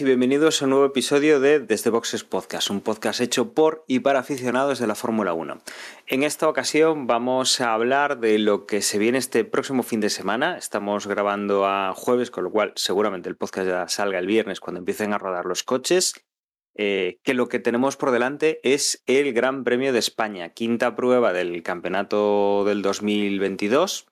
y bienvenidos a un nuevo episodio de Desde Boxes Podcast, un podcast hecho por y para aficionados de la Fórmula 1. En esta ocasión vamos a hablar de lo que se viene este próximo fin de semana. Estamos grabando a jueves, con lo cual seguramente el podcast ya salga el viernes cuando empiecen a rodar los coches. Eh, que lo que tenemos por delante es el Gran Premio de España, quinta prueba del campeonato del 2022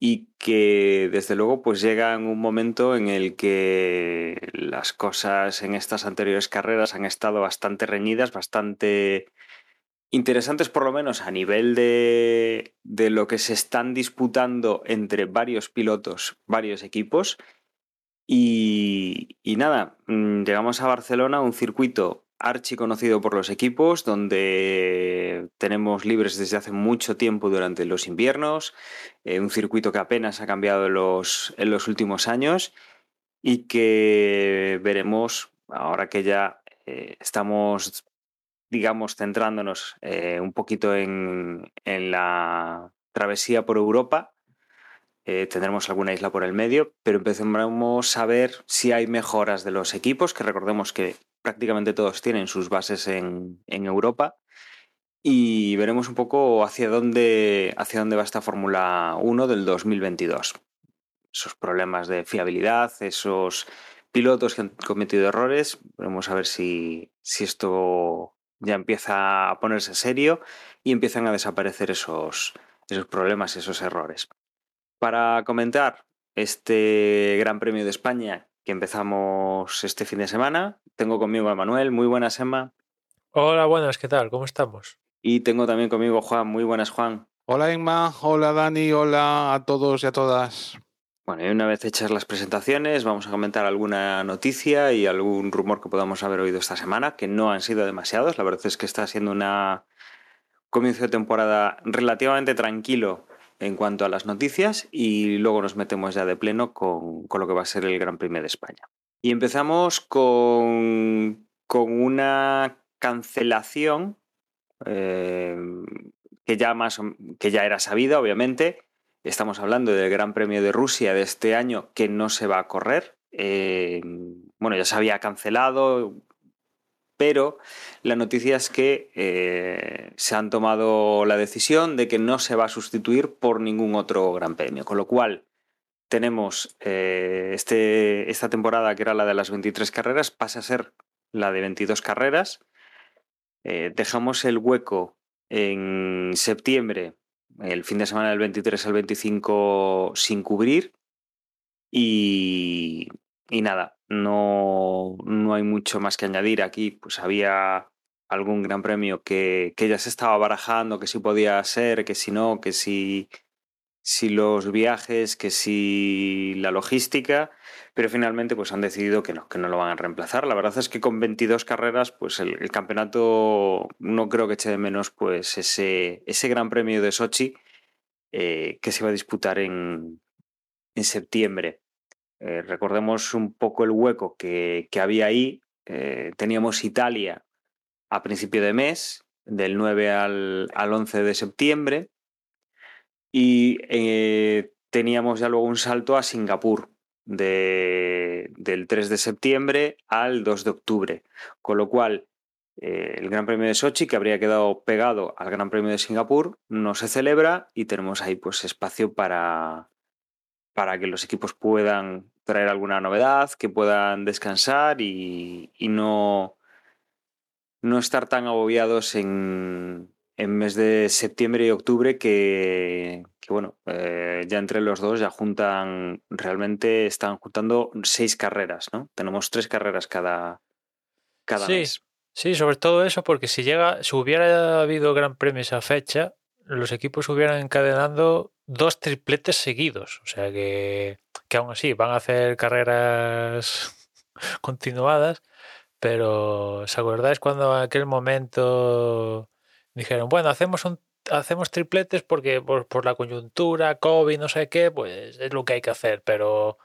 y que desde luego pues llega en un momento en el que las cosas en estas anteriores carreras han estado bastante reñidas, bastante interesantes por lo menos a nivel de, de lo que se están disputando entre varios pilotos, varios equipos. Y, y nada, mm, llegamos a Barcelona, un circuito archi conocido por los equipos, donde tenemos libres desde hace mucho tiempo durante los inviernos, eh, un circuito que apenas ha cambiado en los, últimos años y que veremos ahora que ya eh, estamos, digamos, centrándonos eh, un poquito en, la travesía por Europa. tendremos alguna isla por el medio, pero empezamos a ver si hay mejoras de los equipos, que recordemos que prácticamente todos tienen sus bases en, Europa. Y veremos un poco hacia dónde, hacia dónde va esta Fórmula 1 del 2022. Esos problemas de fiabilidad, esos pilotos que han cometido errores. Veremos a ver si, si esto ya empieza a ponerse serio y empiezan a desaparecer esos, esos problemas, esos errores. Para comentar este Gran Premio de España que empezamos este fin de semana. Tengo conmigo a Manuel. Muy buenas, Emma. Hola, buenas, ¿qué tal? ¿Cómo estamos? Y tengo también conmigo Juan. Muy buenas, Juan. Hola, Emma. Hola, Dani. Hola a todos y a todas. Bueno, y una vez hechas las presentaciones, vamos a comentar alguna noticia y algún rumor que podamos haber oído esta semana, que no han sido demasiados. La verdad es que está siendo una comienzo de temporada relativamente tranquilo en cuanto a las noticias y luego nos metemos ya de pleno con, lo que va a ser el Gran Premio de España. Y empezamos con, con una cancelación eh, que, ya más, que ya era sabida, obviamente. Estamos hablando del Gran Premio de Rusia de este año que no se va a correr. Eh, bueno, ya se había cancelado, pero la noticia es que eh, se han tomado la decisión de que no se va a sustituir por ningún otro gran premio, con lo cual tenemos eh, este, esta temporada que era la de las 23 carreras, pasa a ser la de 22 carreras. Eh, dejamos el hueco en septiembre, el fin de semana del 23 al 25 sin cubrir y, y nada, no, no hay mucho más que añadir. Aquí pues había algún gran premio que, que, ya se estaba barajando, que sí podía ser, que si no, que si, si los viajes, que si la logística, pero finalmente pues han decidido que no, que no lo van a reemplazar. La verdad es que con 22 carreras pues el, campeonato no creo que eche de menos pues ese, ese gran premio de Sochi eh, que se va a disputar en, en septiembre. Eh, recordemos un poco el hueco que, había ahí. Eh, teníamos Italia a principio de mes, del 9 al, 11 de septiembre, y eh, teníamos ya luego un salto a Singapur del 3 de septiembre al 2 de octubre, con lo cual el Gran Premio de Sochi, que habría quedado pegado al Gran Premio de Singapur, no se celebra y tenemos ahí pues espacio para, para que los equipos puedan traer alguna novedad, que puedan descansar y, no, no estar tan agobiados en, en mes de septiembre y octubre que, bueno, eh, ya entre los dos ya juntan, realmente están juntando seis carreras, ¿no? Tenemos tres carreras cada, cada sí, mes. Sí, sobre todo eso, porque si llega, si hubiera habido gran premio esa fecha, los equipos hubieran encadenando dos tripletes seguidos. O sea que, que aún así van a hacer carreras continuadas, pero ¿os acordáis cuando en aquel momento dijeron, bueno, hacemos hacemos tripletes porque por, por la coyuntura, COVID, no sé qué, pues es lo que hay que hacer, pero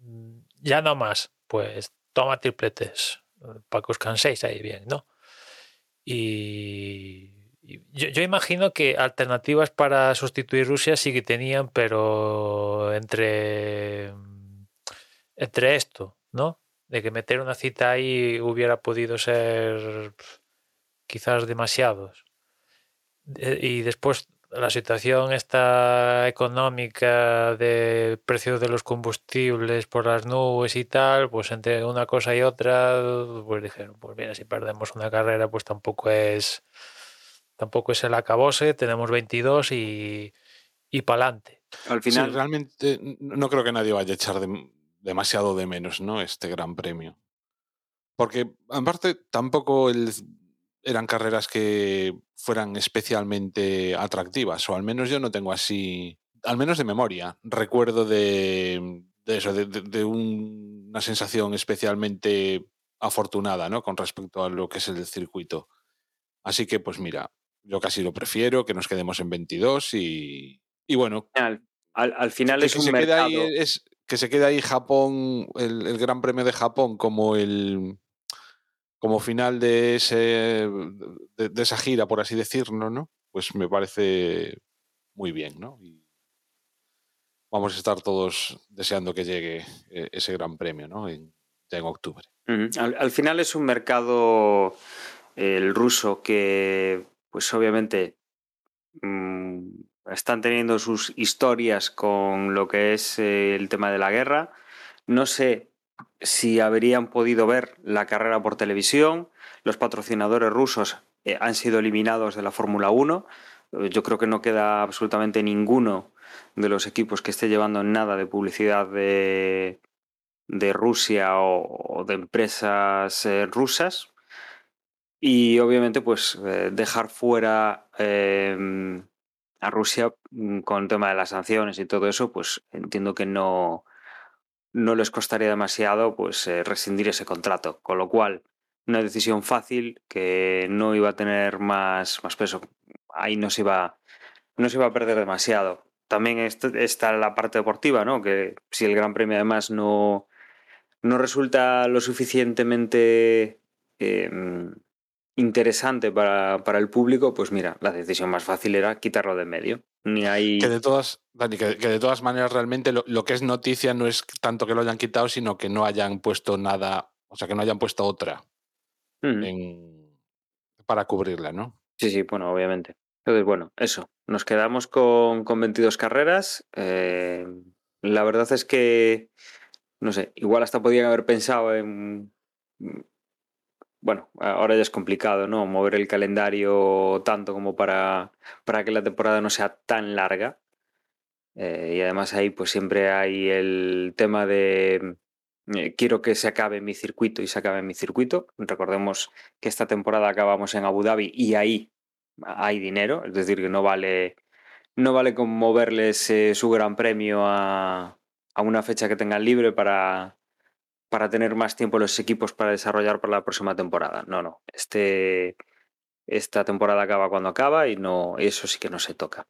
mm, ya no más, pues toma tripletes para que os canséis ahí bien, ¿no? Y yo, yo imagino que alternativas para sustituir Rusia sí que tenían, pero entre, entre esto, ¿no? De que meter una cita ahí hubiera podido ser quizás demasiados. Y después la situación esta económica de precios de los combustibles por las nubes y tal, pues entre una cosa y otra, pues dijeron, pues mira, si perdemos una carrera, pues tampoco es tampoco es el acabose, tenemos 22 y, y pa'lante. Al Sí, final, realmente no creo que nadie vaya a echar de- demasiado de menos, ¿no? Este gran premio. Porque, aparte, tampoco el- eran carreras que fueran especialmente atractivas, o al menos yo no tengo así, al menos de memoria, recuerdo de, de eso, de, de- de un- una sensación especialmente afortunada, ¿no? Con respecto a lo que es el circuito. Así que, pues mira, yo casi lo prefiero, que nos quedemos en 22 y, y bueno, al, al- al final que, es que un se mercado. ahí es que se quede ahí Japón el, el Gran Premio de Japón como el como final de ese de, de esa gira por así decirlo no pues me parece muy bien no y vamos a estar todos deseando que llegue eh, ese Gran Premio no en, ya en octubre. Al, al final es un mercado, el ruso, que pues obviamente mm, están teniendo sus historias con lo que es eh, el tema de la guerra. No sé si habrían podido ver la carrera por televisión. Los patrocinadores rusos eh, han sido eliminados de la Fórmula 1. Eh, Yo creo que no queda absolutamente ninguno de los equipos que esté llevando nada de publicidad de, de Rusia o, de empresas rusas. Y obviamente, pues eh, dejar fuera eh, a Rusia mm, con el tema de las sanciones y todo eso, pues entiendo que no, no les costaría demasiado pues eh, rescindir ese contrato. Con lo cual, una decisión fácil que no iba a tener más, más peso. Ahí no se iba, no se iba a perder demasiado. También est- está la parte deportiva, ¿no? Que si el Gran Premio además no, no resulta lo suficientemente eh, interesante para, para el público, pues mira, la decisión más fácil era quitarlo de en medio. Ni hay... que de todas Dani, que, que de todas maneras realmente lo, lo que es noticia no es tanto que lo hayan quitado sino que no hayan puesto nada o sea que no hayan puesto otra en, para cubrirla no Sí, sí, bueno, obviamente. Entonces, bueno, eso. Nos quedamos con, con 22 carreras. Eh, la verdad es que, no sé, igual hasta podían haber pensado en... Bueno, ahora ya es complicado, ¿no? Mover el calendario tanto como para, para que la temporada no sea tan larga. Eh, y además ahí pues siempre hay el tema de eh, quiero que se acabe mi circuito y se acabe mi circuito. Recordemos que esta temporada acabamos en Abu Dhabi y ahí hay dinero, es decir, que no vale, no vale con moverles eh, su gran premio a, a una fecha que tengan libre para, para tener más tiempo los equipos para desarrollar para la próxima temporada. No, no. Este, esta temporada acaba cuando acaba y no, eso sí que no se toca.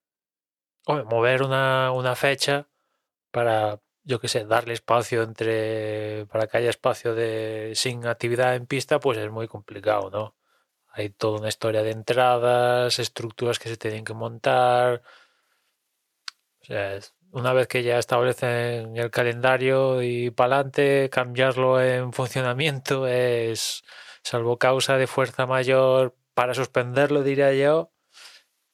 Hombre, mover una, una fecha para, yo qué sé, darle espacio entre, para que haya espacio de sin actividad en pista, pues es muy complicado, ¿no? Hay toda una historia de entradas, estructuras que se tienen que montar. O sea, es- una vez que ya establecen el calendario y para adelante, cambiarlo en funcionamiento es, salvo causa de fuerza mayor, para suspenderlo, diría yo,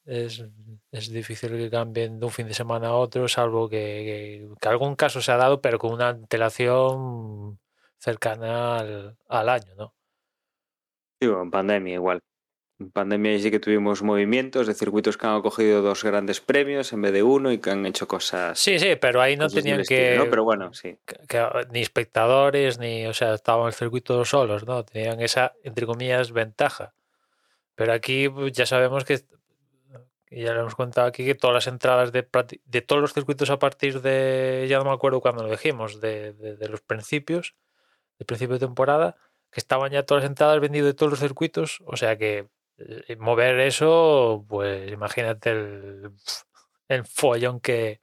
es, es difícil que cambien de un fin de semana a otro, salvo que, que- algún caso se ha dado, pero con una antelación cercana al, al año, ¿no? Digo, en pandemia igual. En pandemia sí que tuvimos movimientos de circuitos que han cogido dos grandes premios en vez de uno y que han hecho cosas. Sí, sí, pero ahí no tenían estilo, que, ¿no? Pero bueno, sí. que- que ni espectadores, ni, o sea, estaban el circuito solos, ¿no? Tenían esa, entre comillas, ventaja. Pero aquí pues, ya sabemos que, ya lo hemos contado aquí, que todas las entradas de, de todos los circuitos a partir de, ya no me acuerdo cuándo lo dijimos, de, de- de los principios, de principio de temporada, que estaban ya todas las entradas vendidas de todos los circuitos, o sea que mover eso, pues imagínate el, el follón que.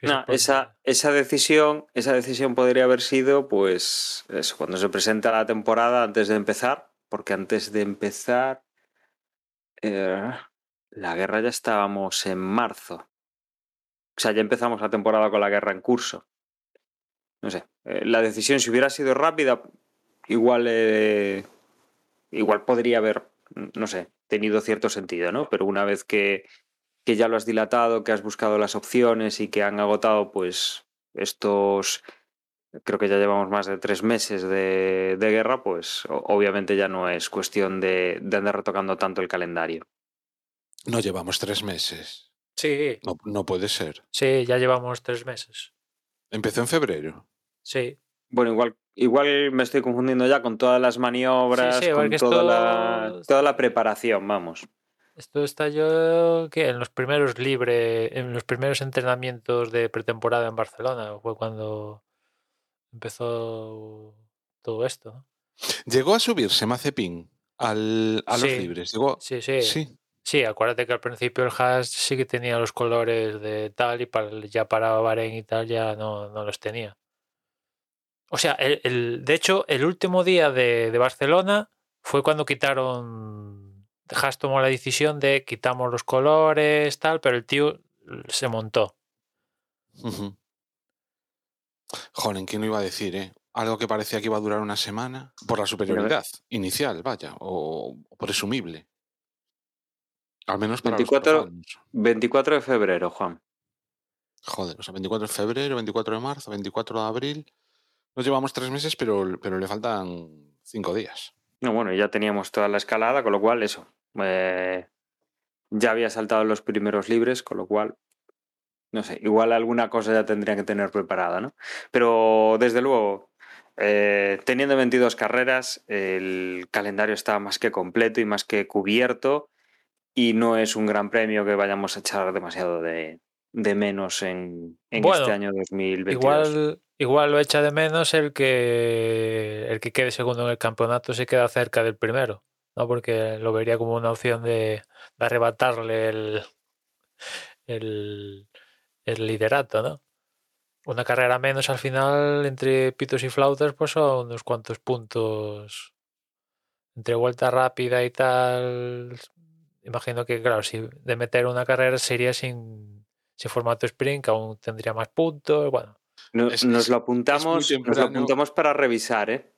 No, esa, esa decisión, esa decisión podría haber sido, pues, eso, cuando se presenta la temporada antes de empezar, porque antes de empezar, eh, la guerra ya estábamos en marzo. O sea, ya empezamos la temporada con la guerra en curso. No sé, eh, la decisión, si hubiera sido rápida, igual, eh, igual podría haber, no sé, tenido cierto sentido, ¿no? Pero una vez que, que ya lo has dilatado, que has buscado las opciones y que han agotado, pues, estos, creo que ya llevamos más de tres meses de, de guerra, pues obviamente ya no es cuestión de, de andar retocando tanto el calendario. No llevamos tres meses. Sí, No, no puede ser. sí, ya llevamos tres meses. Empezó en febrero. Sí. Bueno, igual, igual me estoy confundiendo ya con todas las maniobras, Sí, sí, con toda, todo- la, toda la preparación, vamos. Esto está yo que en los primeros libre, en los primeros entrenamientos de pretemporada en Barcelona, fue cuando empezó todo esto. ¿no? Llegó a subirse Mazepin al, a los Sí. libres. Llegó. Sí, sí, sí. Sí. acuérdate que al principio el Haas sí que tenía los colores de tal y para, ya para Bahrein y tal ya no, no los tenía. O sea, el, el- de hecho, el último día de, de Barcelona fue cuando quitaron. Haas tomó la decisión de quitamos los colores, tal, pero el tío se montó. Ujú. Joder, ¿quién lo iba a decir, eh? Algo que parecía que iba a durar una semana por la superioridad inicial, vaya, o, o presumible. Al menos para 24 los profanos. 24 de febrero, Juan. Joder, o sea, 24 de febrero, 24 de marzo, 24 de abril. Nos llevamos tres meses, pero, pero le faltan cinco días. No, bueno, ya teníamos toda la escalada, con lo cual eso. eh, ya había saltado los primeros libres, con lo cual, no sé, igual alguna cosa ya tendría que tener preparada, ¿no? Pero desde luego, eh, teniendo 22 carreras, el calendario está más que completo y más que cubierto y no es un gran premio que vayamos a echar demasiado de, de menos en, en Bueno, este año 2022. Igual, igual lo echa de menos el que el que quede segundo en el campeonato se queda cerca del primero, ¿no? Porque lo vería como una opción de, de arrebatarle el, el, liderato, ¿no? Una carrera menos al final entre pitos y flautas, pues son unos cuantos puntos entre vuelta rápida y tal. Imagino que, claro, si de meter una carrera sería sin, sin formato sprint, que aún tendría más puntos. Bueno, No- Es- nos lo apuntamos, nos lo apuntamos para revisar, ¿eh?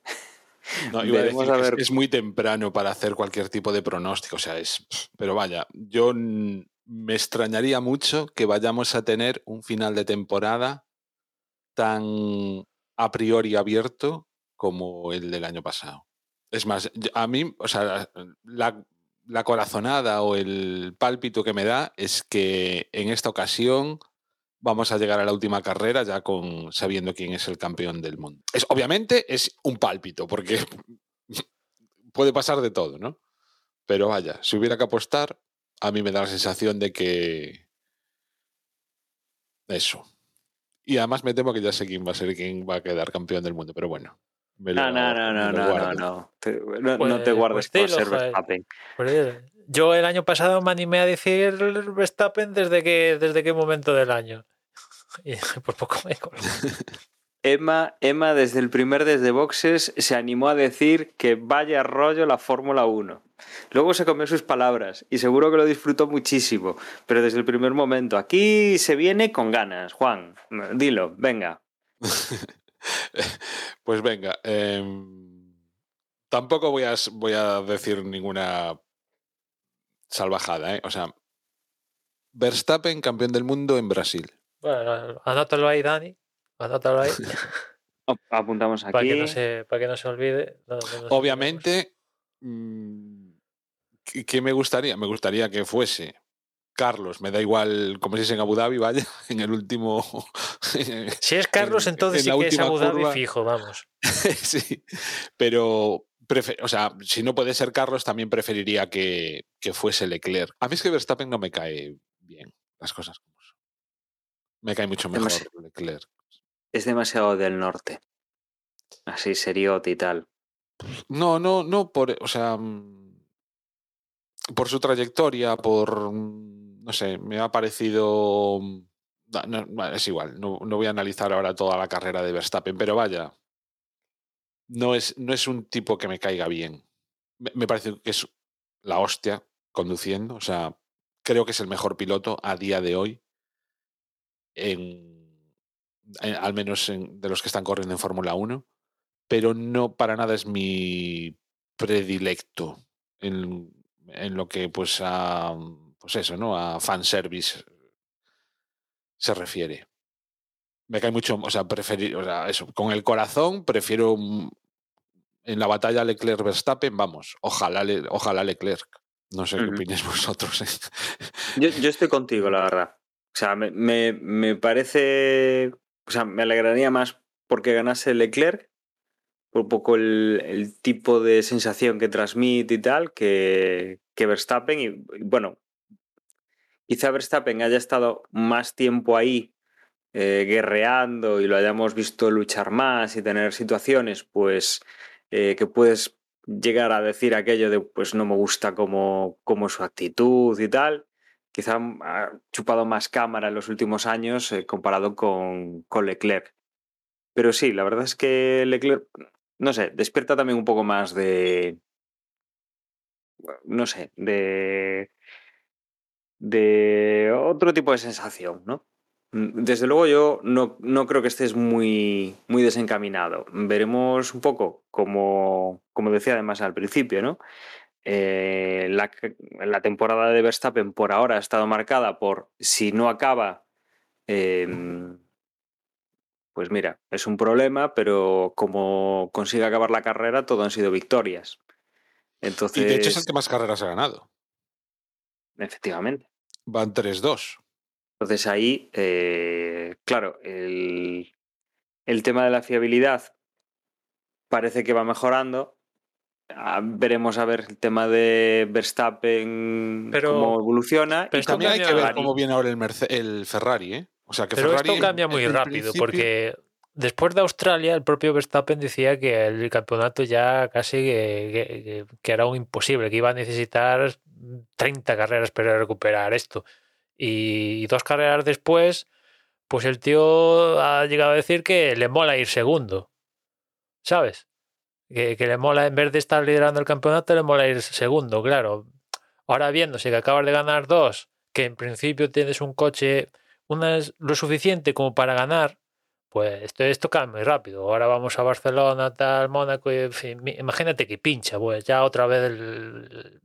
No, iba a Veremos decir a que es- muy temprano para hacer cualquier tipo de pronóstico. O sea, es. Pero vaya, yo me extrañaría mucho que vayamos a tener un final de temporada tan a priori abierto como el del año pasado. Es más, a mí, o sea, la, la corazonada o el pálpito que me da es que en esta ocasión vamos a llegar a la última carrera ya con sabiendo quién es el campeón del mundo. Es, obviamente es un pálpito, porque puede pasar de todo, ¿no? Pero vaya, si hubiera que apostar, a mí me da la sensación de que. Eso. Y además me temo que ya sé quién va a ser quien va a quedar campeón del mundo, pero bueno. me lo- No, no, no, me no, no, no. Te- no, no Pues- te guardes pues por dilo, ser. Verstappen. Pues, yo el año pasado me animé a decir Verstappen desde que desde qué momento del año. Y por poco me. Emma, Emma, desde el primer desde boxes, se animó a decir que vaya rollo la Fórmula 1. Luego se comió sus palabras y seguro que lo disfrutó muchísimo, pero desde el primer momento, aquí se viene con ganas, Juan. Dilo, venga. Pues venga, em, tampoco voy a, voy a decir ninguna salvajada, ¿eh? O sea, Verstappen campeón del mundo en Brasil. Bueno, anótalo ahí, Dani. Anótalo ahí. Ap- Apuntamos para, que aquí. no se, para que no se olvide. No- no. Obviamente, mm, ¿qué me gustaría? Me gustaría que fuese Carlos, me da igual como si es en Abu Dhabi, vaya, en el último... Si es Carlos, en- entonces en sí la que es última Abu Dhabi curva. fijo, vamos. sí, pero, o sea, si no puede ser Carlos, también preferiría que, que fuese Leclerc. A mí es que Verstappen no me cae bien, las cosas como. Me cae mucho mejor Demasi- Leclerc. Es demasiado del norte. Así seriote y tal. No, no, no, por, o sea, mm, por su trayectoria, por, mm, no sé, me ha parecido... no, no, bueno, es igual, no, no voy a analizar ahora toda la carrera de Verstappen, pero vaya, no es, no es un tipo que me caiga bien. Me, me parece que es la hostia conduciendo, o sea, creo que es el mejor piloto a día de hoy, en, en- al menos en- de los que están corriendo en Fórmula 1, pero no para nada es mi predilecto en, lo que pues a pues eso, ¿no? A fanservice se refiere. Me cae mucho, o sea, preferir, o sea, eso, con el corazón prefiero mm, en la batalla Leclerc-Verstappen, vamos, ojalá, ojalá Leclerc. No sé qué opinéis vosotros. ¿eh? Yo, yo estoy contigo, la verdad. O sea, me, me, me parece. O sea, me alegraría más porque ganase Leclerc, por un poco el, tipo de sensación que transmite y tal, que, que Verstappen. Y, y bueno, quizá Verstappen haya estado más tiempo ahí eh, guerreando y lo hayamos visto luchar más y tener situaciones, pues eh, que puedes llegar a decir aquello de pues no me gusta como, como su actitud y tal. Quizá ha chupado más cámara en los últimos años eh, comparado con, con Leclerc. Pero sí, la verdad es que Leclerc, no sé, despierta también un poco más de. No sé, de. de otro tipo de sensación, ¿no? Mm, Desde luego yo no, no creo que estés muy, muy desencaminado. Veremos un poco, como, como decía además al principio, ¿no? Eh, la, la temporada de Verstappen por ahora ha estado marcada por si no acaba, eh, pues mira, es un problema, pero como consigue acabar la carrera, todo han sido victorias. Entonces, Y de hecho es el que más carreras ha ganado. efectivamente. Van 3-2. Entonces ahí, eh, claro, el, el tema de la fiabilidad parece que va mejorando. Ah, veremos a ver el tema de Verstappen Pero- cómo evoluciona. pero y También hay que ver Ferrari. cómo viene ahora el, Merce- el Ferrari, ¿eh? O sea, que Pero Ferrari esto cambia en- muy en rápido, principio- porque después de Australia, el propio Verstappen decía que el campeonato ya casi que, que- que era un imposible, que iba a necesitar 30 carreras para recuperar esto. Y dos carreras después, pues el tío ha llegado a decir que le mola ir segundo. ¿Sabes? Que, que le mola, en vez de estar liderando el campeonato, le mola ir segundo, claro. Ahora viéndose que acabas de ganar dos, que en principio tienes un coche una es lo suficiente como para ganar, pues esto, esto cambia muy rápido. Ahora vamos a Barcelona, tal, Mónaco, y, en fin, imagínate que pincha, pues ya otra vez el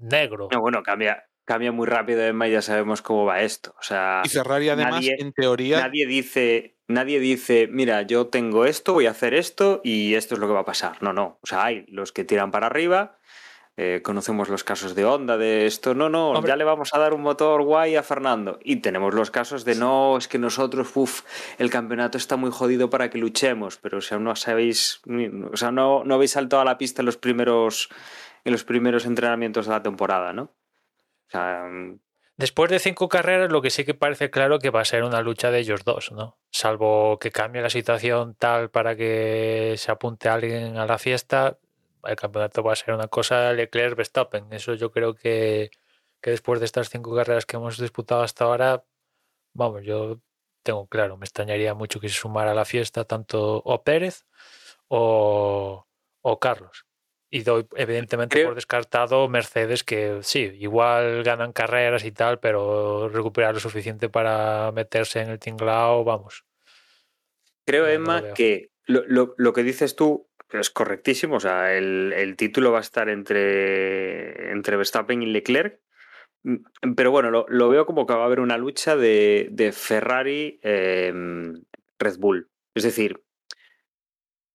negro. No, bueno, cambia, cambia muy rápido, Emma, y ya sabemos cómo va esto. O sea, Y Ferrari, además, nadie- en teoría, nadie dice, nadie dice, mira, yo tengo esto, voy a hacer esto y esto es lo que va a pasar. No, no. O sea, hay los que tiran para arriba. eh, conocemos los casos de Honda, de esto, no, no, Hombre. ya le vamos a dar un motor guay a Fernando. Y tenemos los casos de no, es que nosotros, uff, el campeonato está muy jodido para que luchemos, pero o sea, no sabéis, o sea, no, no habéis saltado a la pista en los primeros, en los primeros entrenamientos de la temporada, ¿no? O sea, Después de cinco carreras, lo que sí que parece claro que va a ser una lucha de ellos dos, ¿no? Salvo que cambie la situación tal para que se apunte alguien a la fiesta, el campeonato va a ser una cosa Leclerc-Verstappen. Eso yo creo que, que después de estas cinco carreras que hemos disputado hasta ahora, vamos, yo tengo claro, me extrañaría mucho que se sumara a la fiesta tanto o Pérez o, o Carlos. Y doy evidentemente Creo- por descartado Mercedes, que sí, igual ganan carreras y tal, pero recuperar lo suficiente para meterse en el tinglao, vamos. Creo, No, Emma, lo que lo, lo- lo que dices tú es correctísimo. O sea, el, el título va a estar entre, entre Verstappen y Leclerc. Mm, Pero bueno, lo, lo veo como que va a haber una lucha de, de Ferrari eh, Red Bull. Es decir,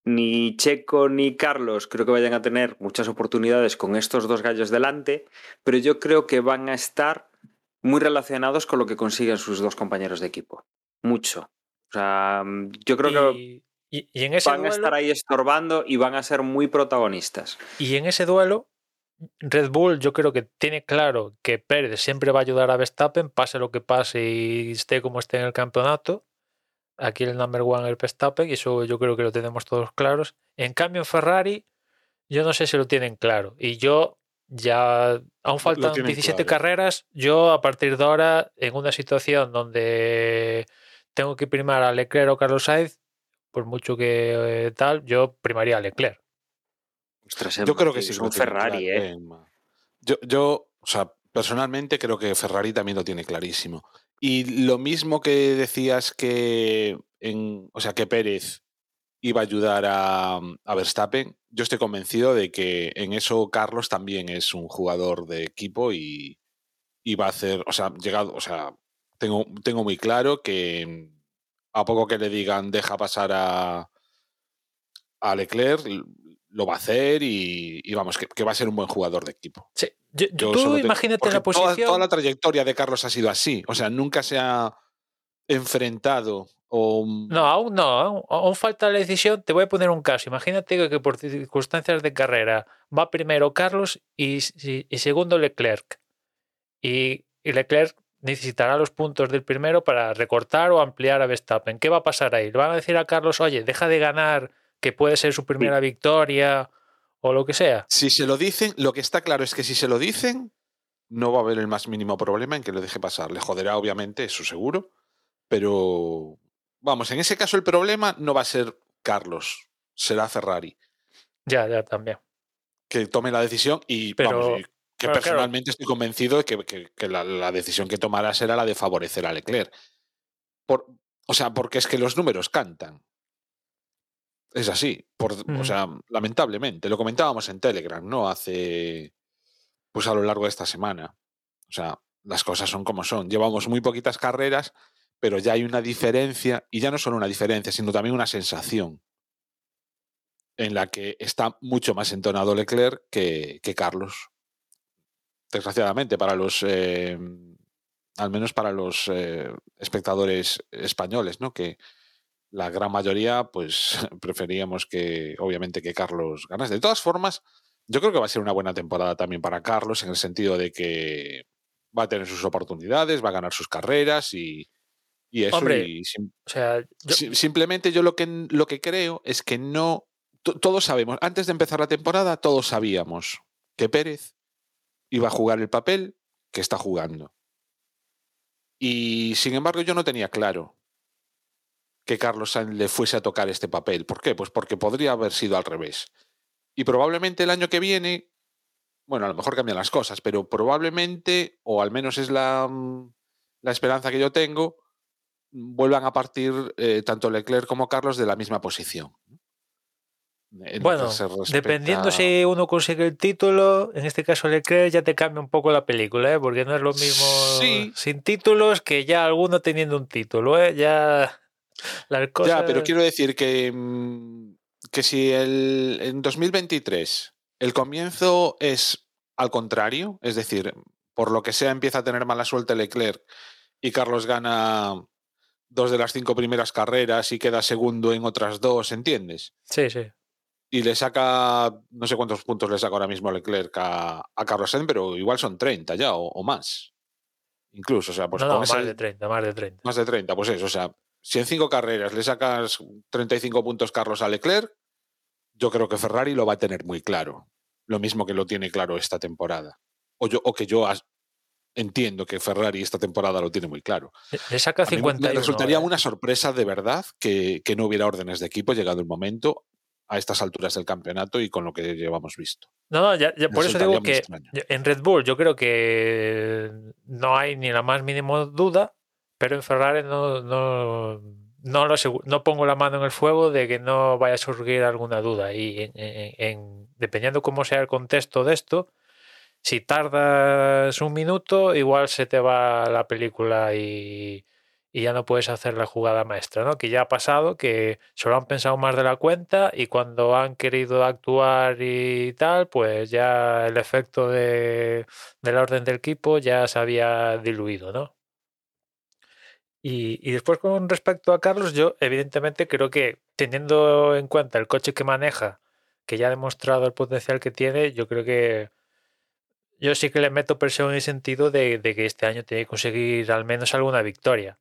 ni Checo ni Carlos creo que vayan a tener muchas oportunidades con estos dos gallos delante, pero yo creo que van a estar muy relacionados con lo que consiguen sus dos compañeros de equipo. Mucho. O sea, yo creo que Y, en ese van a estar ahí estorbando y van a ser muy protagonistas. y en ese duelo, Red Bull yo creo que tiene claro que Pérez siempre va a ayudar a Verstappen, pase lo que pase y esté como esté en el campeonato. Aquí el number one es Verstappen y eso yo creo que lo tenemos todos claros. En cambio en Ferrari yo no sé si lo tienen claro. Y yo ya aún faltan tienen 17 claro. carreras. Yo a partir de ahora, en una situación donde tengo que primar a Leclerc o Carlos Sainz, por mucho que eh, tal, yo primaría a Leclerc. Ostras, Yo creo que sí. es un Ferrari, claro, ¿eh? Yo, yo, o sea, personalmente creo que Ferrari también lo tiene clarísimo. Y lo mismo que decías que, en, o sea, que Pérez iba a ayudar a, a Verstappen, yo estoy convencido de que en eso Carlos también es un jugador de equipo y, y va a hacer, o sea, llegado, o sea, tengo, tengo muy claro que a poco que le digan deja pasar a, a Leclerc, lo va a hacer y, y vamos, que, que va a ser un buen jugador de equipo. Sí, yo- tú imagínate la toda- posición. Toda, la trayectoria de Carlos ha sido así. O sea, nunca se ha enfrentado o. No, aún no, aún, aún falta la decisión. Te voy a poner un caso. Imagínate que, que por circunstancias de carrera va primero Carlos y, y- y segundo Leclerc. Y, y Leclerc necesitará los puntos del primero para recortar o ampliar a Verstappen. ¿Qué va a pasar ahí? ¿Le van a decir a Carlos, oye, deja de ganar, que puede ser su primera victoria o lo que sea? Si se lo dicen, lo que está claro es que si se lo dicen, no va a haber el más mínimo problema en que lo deje pasar. Le joderá, obviamente, eso seguro. Pero. Vamos, en ese caso el problema no va a ser Carlos, será Ferrari. Ya, ya también. que tome la decisión y Pero- vamos, y que pero claro. personalmente estoy convencido de que, que- que la, la decisión que tomará será la de favorecer a Leclerc. Por, o sea, porque es que los números cantan. Es así. Por, O sea, lamentablemente. Lo comentábamos en Telegram, ¿no? Hace. Pues a lo largo de esta semana. O sea, las cosas son como son. Llevamos muy poquitas carreras, pero ya hay una diferencia, y ya no solo una diferencia, sino también una sensación en la que está mucho más entonado Leclerc que, que Carlos. Desgraciadamente, para los, eh, al menos para los eh, espectadores españoles, ¿no? Que la gran mayoría, pues, preferíamos que, obviamente, que Carlos ganase. De todas formas, yo creo que va a ser una buena temporada también para Carlos, en el sentido de que va a tener sus oportunidades, va a ganar sus carreras y, y eso. Hombre, y sim- O sea, yo- Simplemente yo lo que, lo que creo es que no. to- Todos sabemos, antes de empezar la temporada, todos sabíamos que Pérez iba a jugar el papel que está jugando. Y sin embargo, yo no tenía claro que Carlos Sainz le fuese a tocar este papel. ¿Por qué? Pues porque podría haber sido al revés. Y probablemente el año que viene, bueno, a lo mejor cambian las cosas, pero probablemente, o al menos es la, mm, la esperanza que yo tengo, vuelvan a partir eh, tanto Leclerc como Carlos de la misma posición. Bueno, dependiendo si uno consigue el título, en este caso Leclerc ya te cambia un poco la película, ¿eh? porque no es lo mismo Sí. sin títulos que ya alguno teniendo un título, ¿eh? Ya las cosas... Ya, pero quiero decir que, mm, que si el, en 2023 el comienzo es al contrario, es decir, por lo que sea empieza a tener mala suerte Leclerc y Carlos gana dos de las cinco primeras carreras y queda segundo en otras dos, ¿entiendes? Sí, sí. y le saca, no sé cuántos puntos le saca ahora mismo Leclerc a, a Carlos Sainz, pero igual son 30 ya o, o más. Incluso, o sea, pues no, no, más de 30, más de 30. más de 30, pues eso, o sea, si en cinco carreras le sacas 35 puntos Carlos a Leclerc, yo creo que Ferrari lo va a tener muy claro. Lo mismo que lo tiene claro esta temporada. O, yo, o que yo entiendo que Ferrari esta temporada lo tiene muy claro. Le- saca A mí 51. me resultaría ¿eh? una sorpresa de verdad que, que no hubiera órdenes de equipo llegado el momento a estas alturas del campeonato y con lo que llevamos visto. No, no, ya, por eso digo que extraño. en Red Bull yo creo que no hay ni la más mínima duda, pero en Ferrari no, no, no, pongo la mano en el fuego de que no vaya a surgir alguna duda. Y en- en- en- dependiendo cómo sea el contexto de esto, si tardas un minuto, igual se te va la película y, ya no puedes hacer la jugada maestra, ¿no? Que ya ha pasado, que se lo han pensado más de la cuenta y cuando han querido actuar y tal, pues ya el efecto de, del orden del equipo ya se había diluido, ¿no? Y, y después con respecto a Carlos, yo evidentemente creo que teniendo en cuenta el coche que maneja, que ya ha demostrado el potencial que tiene, yo creo que yo sí que le meto presión en el sentido de, que este año tiene que conseguir al menos alguna victoria.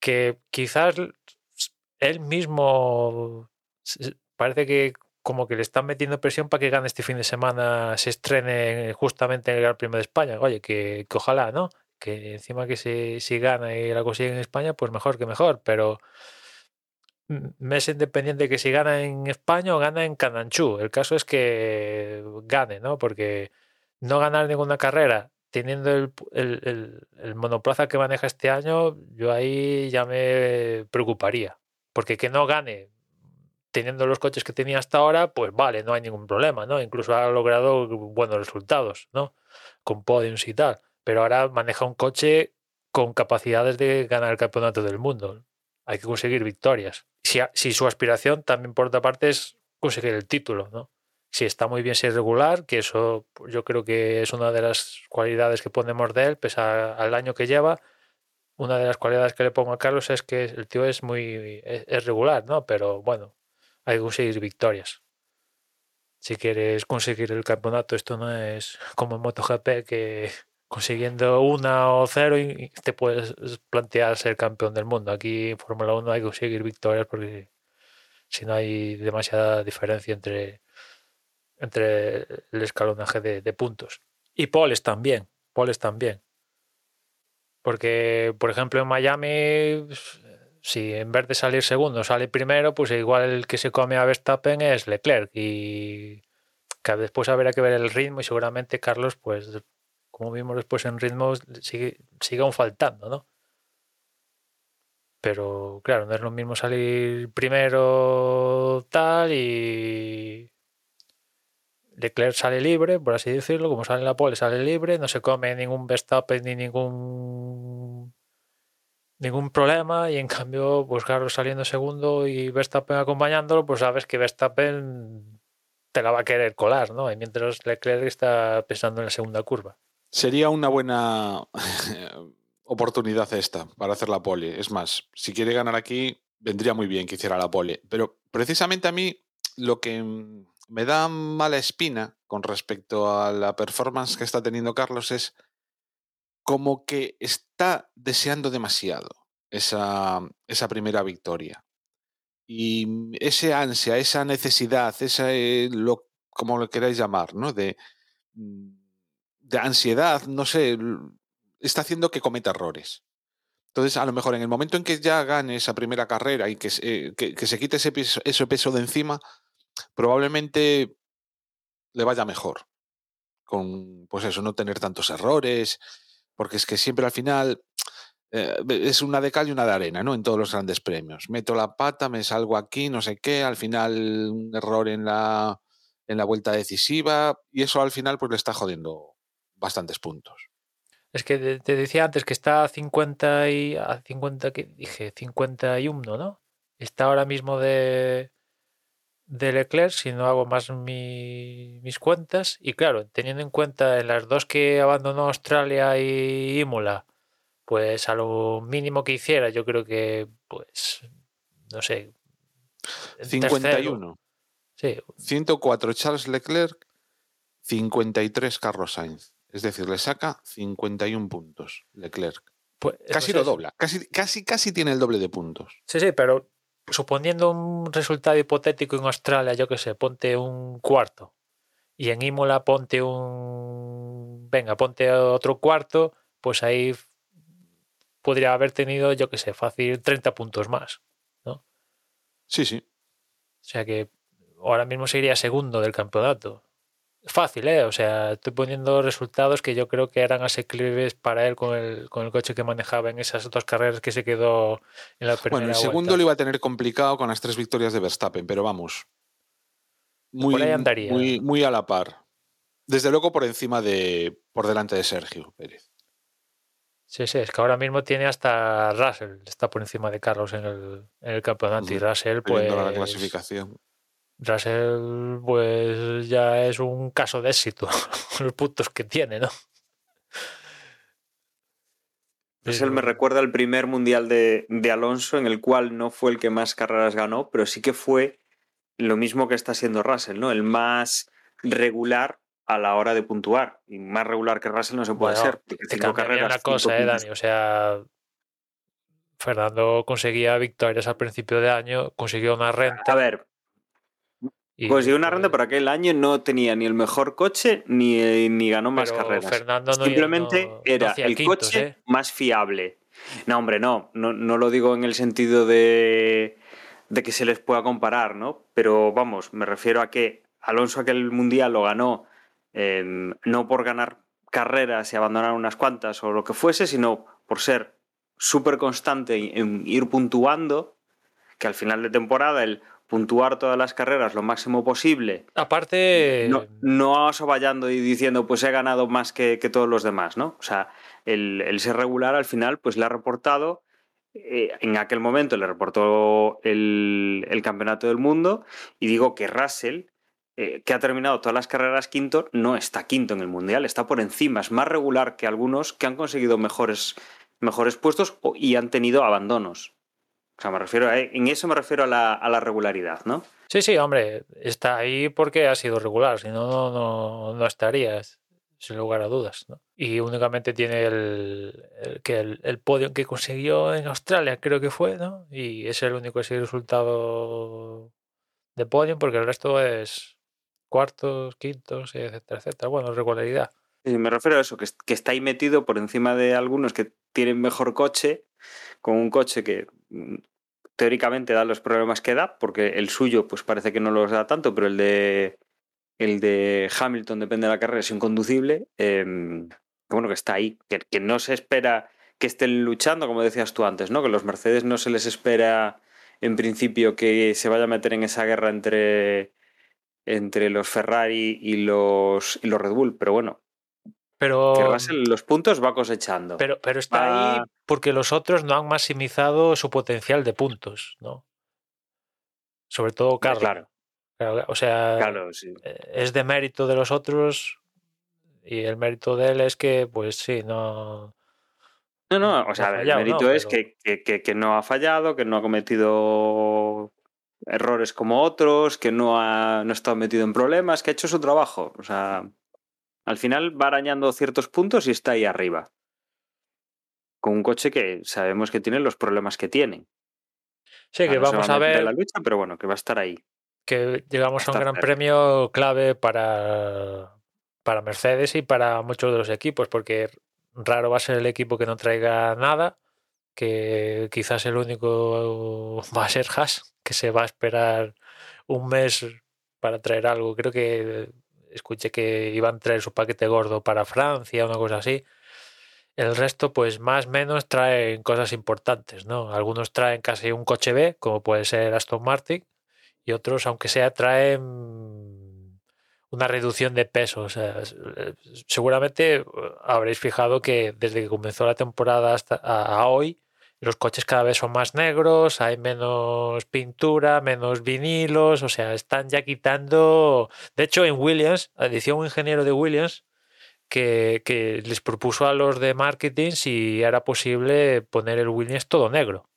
Que quizás él mismo parece que como que le están metiendo presión para que gane este fin de semana, se estrene justamente en el Gran Premio de España. Oye, que ojalá, ¿no? Que encima que si, si gana y la consigue en España, pues mejor que mejor, pero me es independiente que si gana en España o gana en Cananchú. El caso es que gane, ¿no? Porque no ganar ninguna carrera teniendo el, el- el- el monoplaza que maneja este año, yo ahí ya me preocuparía. Porque que no gane teniendo los coches que tenía hasta ahora, pues vale, no hay ningún problema, ¿no? Incluso ha logrado buenos resultados, ¿no? Con podiums y tal. Pero ahora maneja un coche con capacidades de ganar el campeonato del mundo. Hay que conseguir victorias. Si, si su aspiración también, por otra parte, es conseguir el título, ¿no? Si está muy bien ser regular, que eso pues, yo creo que es una de las cualidades que ponemos de él, pese a- al año que lleva. Una de las cualidades que le pongo a Carlos es que el tío es muy es, es regular, ¿no? Pero bueno, hay que conseguir victorias. Si quieres conseguir el campeonato, esto no es como en MotoGP que consiguiendo una o cero y te puedes plantear ser campeón del mundo. Aquí en Fórmula 1 hay que conseguir victorias porque si no hay demasiada diferencia entre, entre el escalonaje de, puntos. Y poles también, poles también. Porque, por ejemplo, en Miami, si en vez de salir segundo sale primero, pues igual el que se come a Verstappen es Leclerc. Y que después habrá que ver el ritmo y seguramente Carlos, pues como vimos después en ritmo, sigue, sigue aún faltando, ¿no? Pero claro, no es lo mismo salir primero tal y Leclerc sale libre, por así decirlo, como sale en la pole, sale libre, no se come ningún Verstappen ni ningún ningún problema y en cambio pues Carlos saliendo segundo y Verstappen acompañándolo, pues sabes que Verstappen te la va a querer colar, ¿no? Y mientras Leclerc está pensando en la segunda curva. Sería una buena oportunidad esta para hacer la pole. Es más, si quiere ganar aquí, vendría muy bien que hiciera la pole. Pero precisamente a mí lo que me da mala espina con respecto a la performance que está teniendo Carlos es como que está deseando demasiado esa, esa primera victoria. Y ese ansia, esa necesidad, esa, eh, lo, como lo queráis llamar, ¿no? De, mm, de ansiedad, no sé, está haciendo que cometa errores. Entonces, a lo mejor en el momento en que ya gane esa primera carrera y que, eh, que, que se quite ese peso, ese peso de encima, probablemente le vaya mejor. Con, pues eso, no tener tantos errores, porque es que siempre al final eh, es una de cal y una de arena, ¿no? En todos los grandes premios. Meto la pata, me salgo aquí, no sé qué, al final un error en la, en la vuelta decisiva, y eso al final pues le está jodiendo bastantes puntos. Es que te, decía antes que está a 50 y a 50 que dije 51, ¿no? Está ahora mismo de de Leclerc si no hago más mi- mis cuentas y claro, teniendo en cuenta en las dos que abandonó Australia y Imola, pues a lo mínimo que hiciera, yo creo que pues no sé, en tercero, 51. sí, 104 Charles Leclerc, 53 Carlos Sainz. Es decir, le saca 51 puntos Leclerc. pues, Casi pues lo dobla, casi, casi, casi tiene el doble de puntos. Sí, sí, pero suponiendo un resultado hipotético en Australia, yo qué sé, ponte un cuarto. Y en Imola ponte un... Venga, ponte otro cuarto, pues ahí podría haber tenido, yo qué sé, fácil 30 puntos más. Sí, sí. O sea que ahora mismo sería segundo del campeonato. Fácil, ¿eh? O sea, estoy poniendo resultados que yo creo que eran asequibles para él con el, con el coche que manejaba en esas dos carreras que se quedó en la primera Bueno, el segundo vuelta. lo iba a tener complicado con las tres victorias de Verstappen, pero vamos. Muy, andaría. muy, muy a la par. Desde luego por encima de. por delante de Sergio Pérez. Sí, sí, es que ahora mismo tiene hasta Russell, está por encima de Carlos en el, en el campeonato y Russell pues, la clasificación. Russell pues ya es un caso de éxito, los puntos que tiene, ¿no? Russell me recuerda al primer mundial de, de Alonso, en el cual no fue el que más carreras ganó, pero sí que fue lo mismo que está siendo Russell, ¿no? El más regular a la hora de puntuar. Y más regular que Russell no se puede Bueno, ser. Te carreras, una cosa, cinco eh. Dani. O sea, Fernando conseguía victorias al principio de año, consiguió una A renta. ver, Y, Consiguió una pues, ronda, pero aquel año no tenía ni el mejor coche ni, eh, ni ganó más pero carreras. Fernando no- Simplemente no- era el quintos, coche ¿eh? más fiable. No, hombre, no, no. No lo digo en el sentido de, de que se les pueda comparar, ¿no? Pero vamos, me refiero a que Alonso aquel mundial lo ganó eh, no por ganar carreras y abandonar unas cuantas o lo que fuese, sino por ser súper constante en ir puntuando, que al final de temporada el puntuar todas las carreras lo máximo posible Aparte, no, no asovallando y diciendo pues he ganado más que, que todos los demás, ¿no? O sea, el, el ser regular al final pues le ha reportado, eh, en aquel momento le reportó el, el campeonato del mundo y digo que Russell, eh, que ha terminado todas las carreras quinto, no está quinto en el mundial, está por encima, es más regular que algunos que han conseguido mejores, mejores puestos y han tenido abandonos. O sea, me refiero a, en eso me refiero a la, a la regularidad, ¿no? Sí, sí, hombre, está ahí porque ha sido regular, si no, no, no, no estarías, sin lugar a dudas. ¿no? Y únicamente tiene el, el, que el, el podio que consiguió en Australia, creo que fue, ¿no? Y es el único resultado de podio, porque el resto es cuartos, quintos, etcétera, etcétera. Bueno, regularidad. Sí, me refiero a eso, que, que está ahí metido por encima de algunos que tienen mejor coche, con un coche que teóricamente da los problemas que da, porque el suyo pues parece que no los da tanto, pero el de el de Hamilton depende de la carrera, es inconducible, eh, que bueno, que está ahí, que, no se espera que estén luchando, como decías tú antes, ¿no? Que los Mercedes no se les espera en principio que se vaya a meter en esa guerra entre entre los Ferrari y los, y los Red Bull, pero bueno, Pero, que Russell los puntos va cosechando. pero, pero está ahí porque los otros no han maximizado su potencial de puntos, ¿no? Sobre todo Carlos. Claro, Claro, O sea, claro, sí. eh, es de mérito de los otros y el mérito de él es que, pues sí, no. No, no, no o sea, el mérito ¿no? es Pero- que- que- que no ha fallado, que no ha cometido errores como otros, que no ha, no ha estado metido en problemas, que ha hecho su trabajo. O sea, al final va arañando ciertos puntos y está ahí arriba. Con un coche que sabemos que tiene los problemas que tiene. Sí, que no vamos va a ver la lucha, pero bueno, que va a estar ahí. que llegamos a un gran cerca. premio clave para, para Mercedes y para muchos de los equipos, porque raro va a ser el equipo que no traiga nada, que quizás el único va a ser Haas, que se va a esperar un mes para traer algo. Creo que escuché que iban a traer su paquete gordo para Francia, una cosa así. El resto, pues más o menos traen cosas importantes, ¿no? Algunos traen casi un coche B, como puede ser Aston Martin, y otros, aunque sea, traen una reducción de peso. Seguramente habréis fijado que desde que comenzó la temporada hasta hoy, los coches cada vez son más negros, hay menos pintura, menos vinilos, o sea, están ya quitando. De hecho, en Williams, decía un ingeniero de Williams que, que les propuso a los de marketing si era posible poner el Williams todo negro.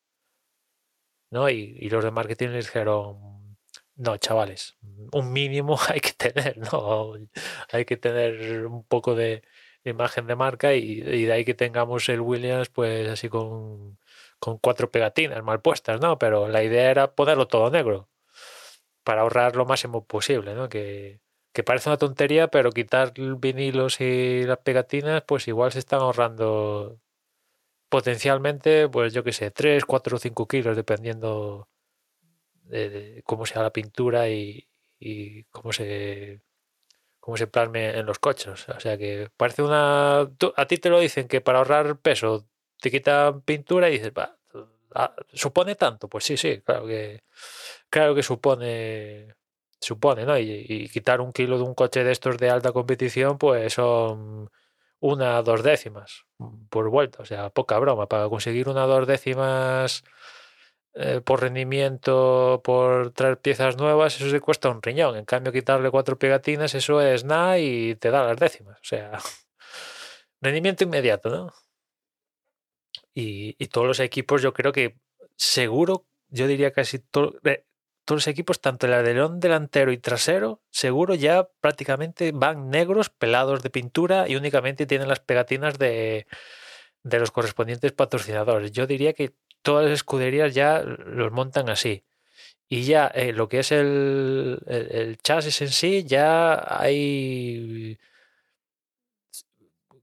¿no? Y, y los de marketing les dijeron, no, chavales, un mínimo hay que tener, ¿no? Hay que tener un poco de imagen de marca y, y de ahí que tengamos el Williams pues así con, con cuatro pegatinas mal puestas, ¿no? Pero la idea era ponerlo todo negro para ahorrar lo máximo posible, ¿no? Que, que parece una tontería, pero quitar vinilos y las pegatinas, pues igual se están ahorrando potencialmente, pues yo qué sé, 3, 4 o 5 kilos, dependiendo de, cómo sea la pintura y, y cómo se cómo se plasme en los coches. O sea que parece una... a ti te lo dicen que para ahorrar peso te quitan pintura y dices, ah, ¿supone tanto? Pues sí, sí, claro que, claro que supone, supone, ¿no? Y, y quitar un kilo de un coche de estos de alta competición, pues son una dos décimas por vuelta, o sea, poca broma. Para conseguir una dos décimas eh, por rendimiento, por traer piezas nuevas, eso se cuesta un riñón. En cambio, quitarle cuatro pegatinas, eso es nada y te da las décimas. O sea, rendimiento inmediato, ¿no? Y, todos los equipos, yo creo que seguro, yo diría casi to- eh, todos los equipos, tanto el alerón delantero y trasero, seguro ya prácticamente van negros, pelados de pintura y únicamente tienen las pegatinas de, de los correspondientes patrocinadores. Yo diría que todas las escuderías ya los montan así. Y ya eh, lo que es el, el- el chasis en sí, ya hay.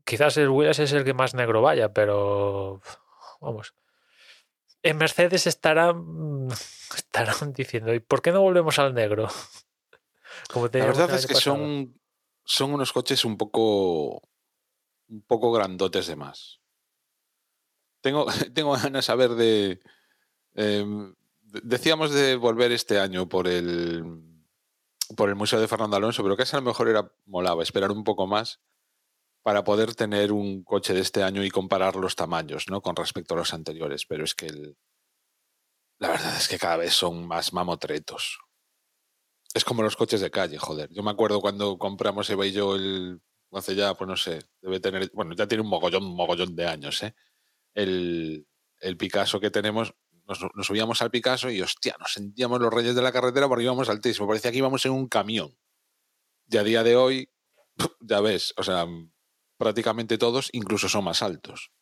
Quizás el Williams es el que más negro vaya, pero. Vamos. En Mercedes estarán, estarán diciendo, ¿y por qué no volvemos al negro? Como La verdad es que pasado. son, son unos coches un poco, un poco grandotes de más. Tengo, tengo ganas de saber de... em, de- decíamos de volver este año por el, por el Museo de Fernando Alonso, pero casi a lo mejor era molaba esperar un poco más para poder tener un coche de este año y comparar los tamaños ¿no? con respecto a los anteriores. Pero es que la verdad es que cada vez son más mamotretos. Es como los coches de calle, joder. Yo me acuerdo cuando compramos Eva y yo el. Hace ya, pues no sé, debe tener. Bueno, ya tiene un mogollón, un mogollón de años, ¿eh? El, el Picasso que tenemos. Nos, nos subíamos al Picasso y, hostia, nos sentíamos los reyes de la carretera porque íbamos altísimo. Parecía que íbamos en un camión. Y a día de hoy, ya ves, o sea, prácticamente todos incluso son más altos.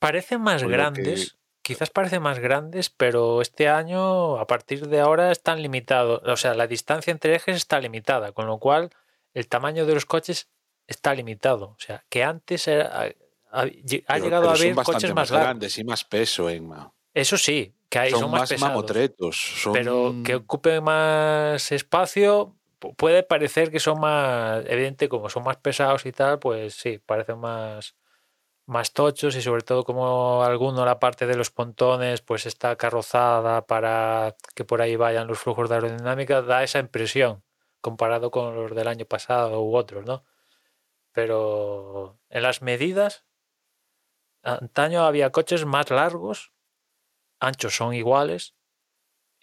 Parecen más grandes, quizás parecen más grandes, pero este año, a partir de ahora, están limitados. O sea, la distancia entre ejes está limitada, con lo cual el tamaño de los coches está limitado. O sea, que antes era- ha, Pero- llegado pero a haber coches más grandes y más peso, Emma. Eso sí, que hay, Son, son, más, más pesados. mamotretos. Son... Pero que ocupen más espacio, puede parecer que son más, evidente, como son más pesados y tal, pues sí, parecen más, más tochos y sobre todo como alguno, la parte de los pontones, pues está carrozada para que por ahí vayan los flujos de aerodinámica, da esa impresión comparado con los del año pasado u otros, ¿no? Pero en las medidas, antaño había coches más largos, anchos son iguales,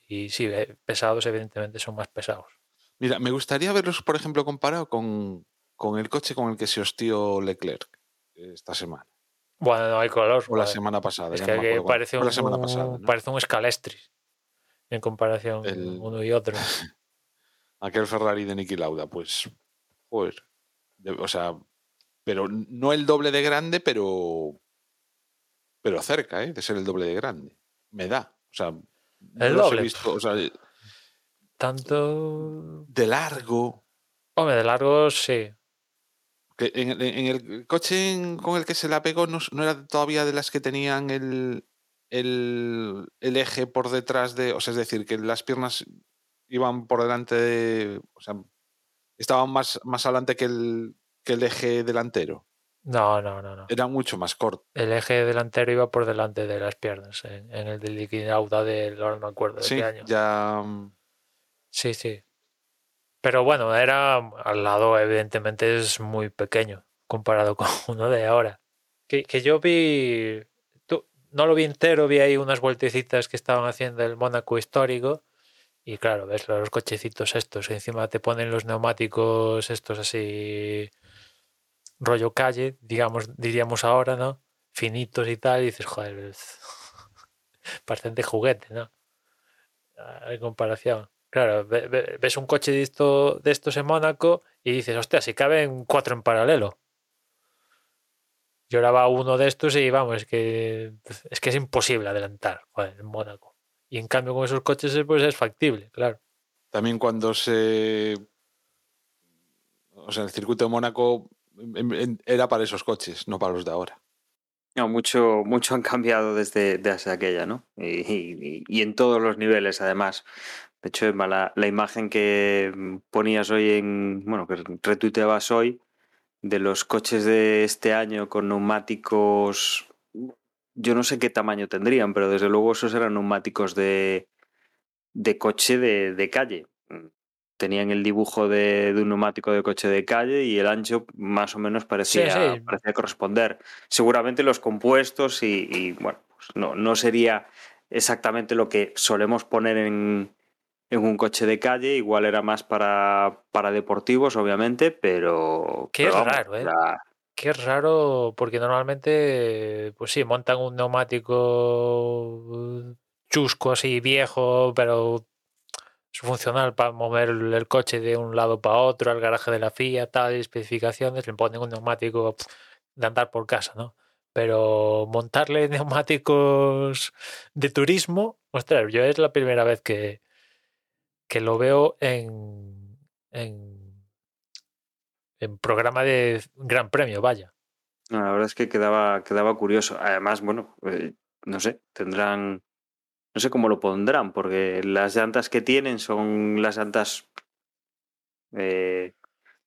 y sí, eh, pesados evidentemente son más pesados. Mira, me gustaría verlos, por ejemplo, comparado con, con el coche con el que se hostió Leclerc eh, esta semana. Bueno, no hay color. O la semana pasada. Es que, no que parece, un, la semana pasada. ¿no? parece un Scalestris en comparación El- uno y otro. Aquel Ferrari de Niki Lauda, pues. Joder. De- o sea, pero no el doble de grande, pero. Pero cerca, ¿eh? De ser el doble de grande. Me da. O sea. no El he doble. visto, o sea, Tanto. de largo. Hombre, de largo sí. Que en, el- en el coche con el que se la pegó no, no era todavía de las que tenían el, el, el eje por detrás de. O sea, es decir, que las piernas iban por delante de. O sea, estaban más, más adelante que el, que el eje delantero. No, no, no, no. Era mucho más corto. El eje delantero iba por delante de las piernas en, en el de Liquid Auda del. Ahora no me acuerdo de Sí, qué año. ya. Sí, sí. Pero bueno, era al lado, evidentemente, es muy pequeño comparado con uno de ahora. Que, que yo vi, tú- no lo vi entero, vi ahí unas vueltecitas que estaban haciendo el Mónaco histórico. Y claro, ves los cochecitos estos, encima te ponen los neumáticos estos así, rollo calle, digamos, diríamos ahora, ¿no? Finitos y tal, y dices, joder, es bastante juguete, ¿no? En comparación. Claro, ve- ve- ves un coche de, esto, de estos en Mónaco y dices, hostia, si caben cuatro en paralelo. Yo ahora va uno de estos y vamos, es que es que es imposible adelantar joder, en Mónaco. Y en cambio con esos coches pues es factible, claro. También cuando se. O sea, el circuito de Mónaco em, em, era para esos coches, no para los de ahora. No, mucho, mucho han cambiado desde, desde aquella, ¿no? Y, y- y en todos los niveles, además. De hecho, Emma, la, la imagen que mm, ponías hoy en, bueno, que retuiteabas hoy, de los coches de este año con neumáticos, yo no sé qué tamaño tendrían, pero desde luego esos eran neumáticos de, de coche de, de calle. Tenían el dibujo de, de un neumático de coche de calle y el ancho más o menos parecía, sí. parecía corresponder. Seguramente los compuestos y, y, bueno, pues no, no sería exactamente lo que solemos poner en, en un coche de calle, igual era más para, para deportivos, obviamente, pero... Qué pero vamos, raro, ¿eh? la- Qué raro, porque normalmente, pues sí, montan un neumático chusco así viejo, pero es funcional para mover el coche de un lado para otro, al garaje de la FIA, tal, especificaciones, le ponen un neumático de andar por casa, ¿no? Pero montarle neumáticos de turismo, ostras, yo es la primera vez que, que lo veo en, en, en programa de Gran Premio, vaya. No, la verdad es que quedaba, quedaba curioso. Además, bueno, eh, no sé, tendrán. No sé cómo lo pondrán, porque las llantas que tienen son las llantas eh,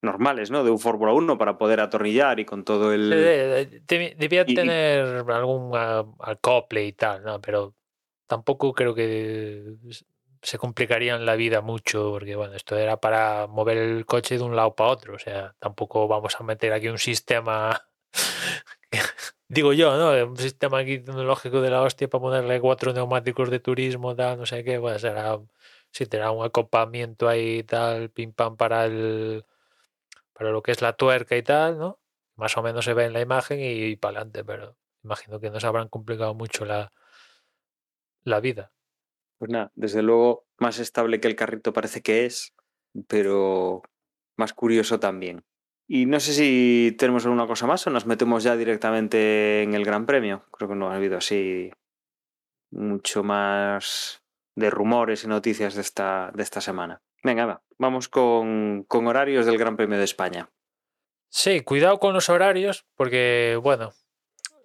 normales, ¿no? De un Fórmula 1 para poder atornillar y con todo el. De- Debía y- tener algún ah, acople y tal, ¿no? Pero tampoco creo que se complicarían la vida mucho, porque bueno, esto era para mover el coche de un lado para otro, o sea, tampoco vamos a meter aquí un sistema, digo yo, ¿no? Un sistema aquí tecnológico de la hostia para ponerle cuatro neumáticos de turismo, tal, no sé qué, bueno, será, sí, tendrá un acoplamiento ahí, tal, pim pam para el, para lo que es la tuerca y tal, ¿no? Más o menos se ve en la imagen y, para adelante, pero imagino que nos habrán complicado mucho la, la vida. Pues nada, desde luego más estable que el carrito parece que es, pero más curioso también. Y no sé si tenemos alguna cosa más o nos metemos ya directamente en el Gran Premio. Creo que no ha habido así mucho más de rumores y noticias de esta, de esta semana. Venga, va, vamos con, con horarios del Gran Premio de España. Sí, cuidado con los horarios, porque, bueno,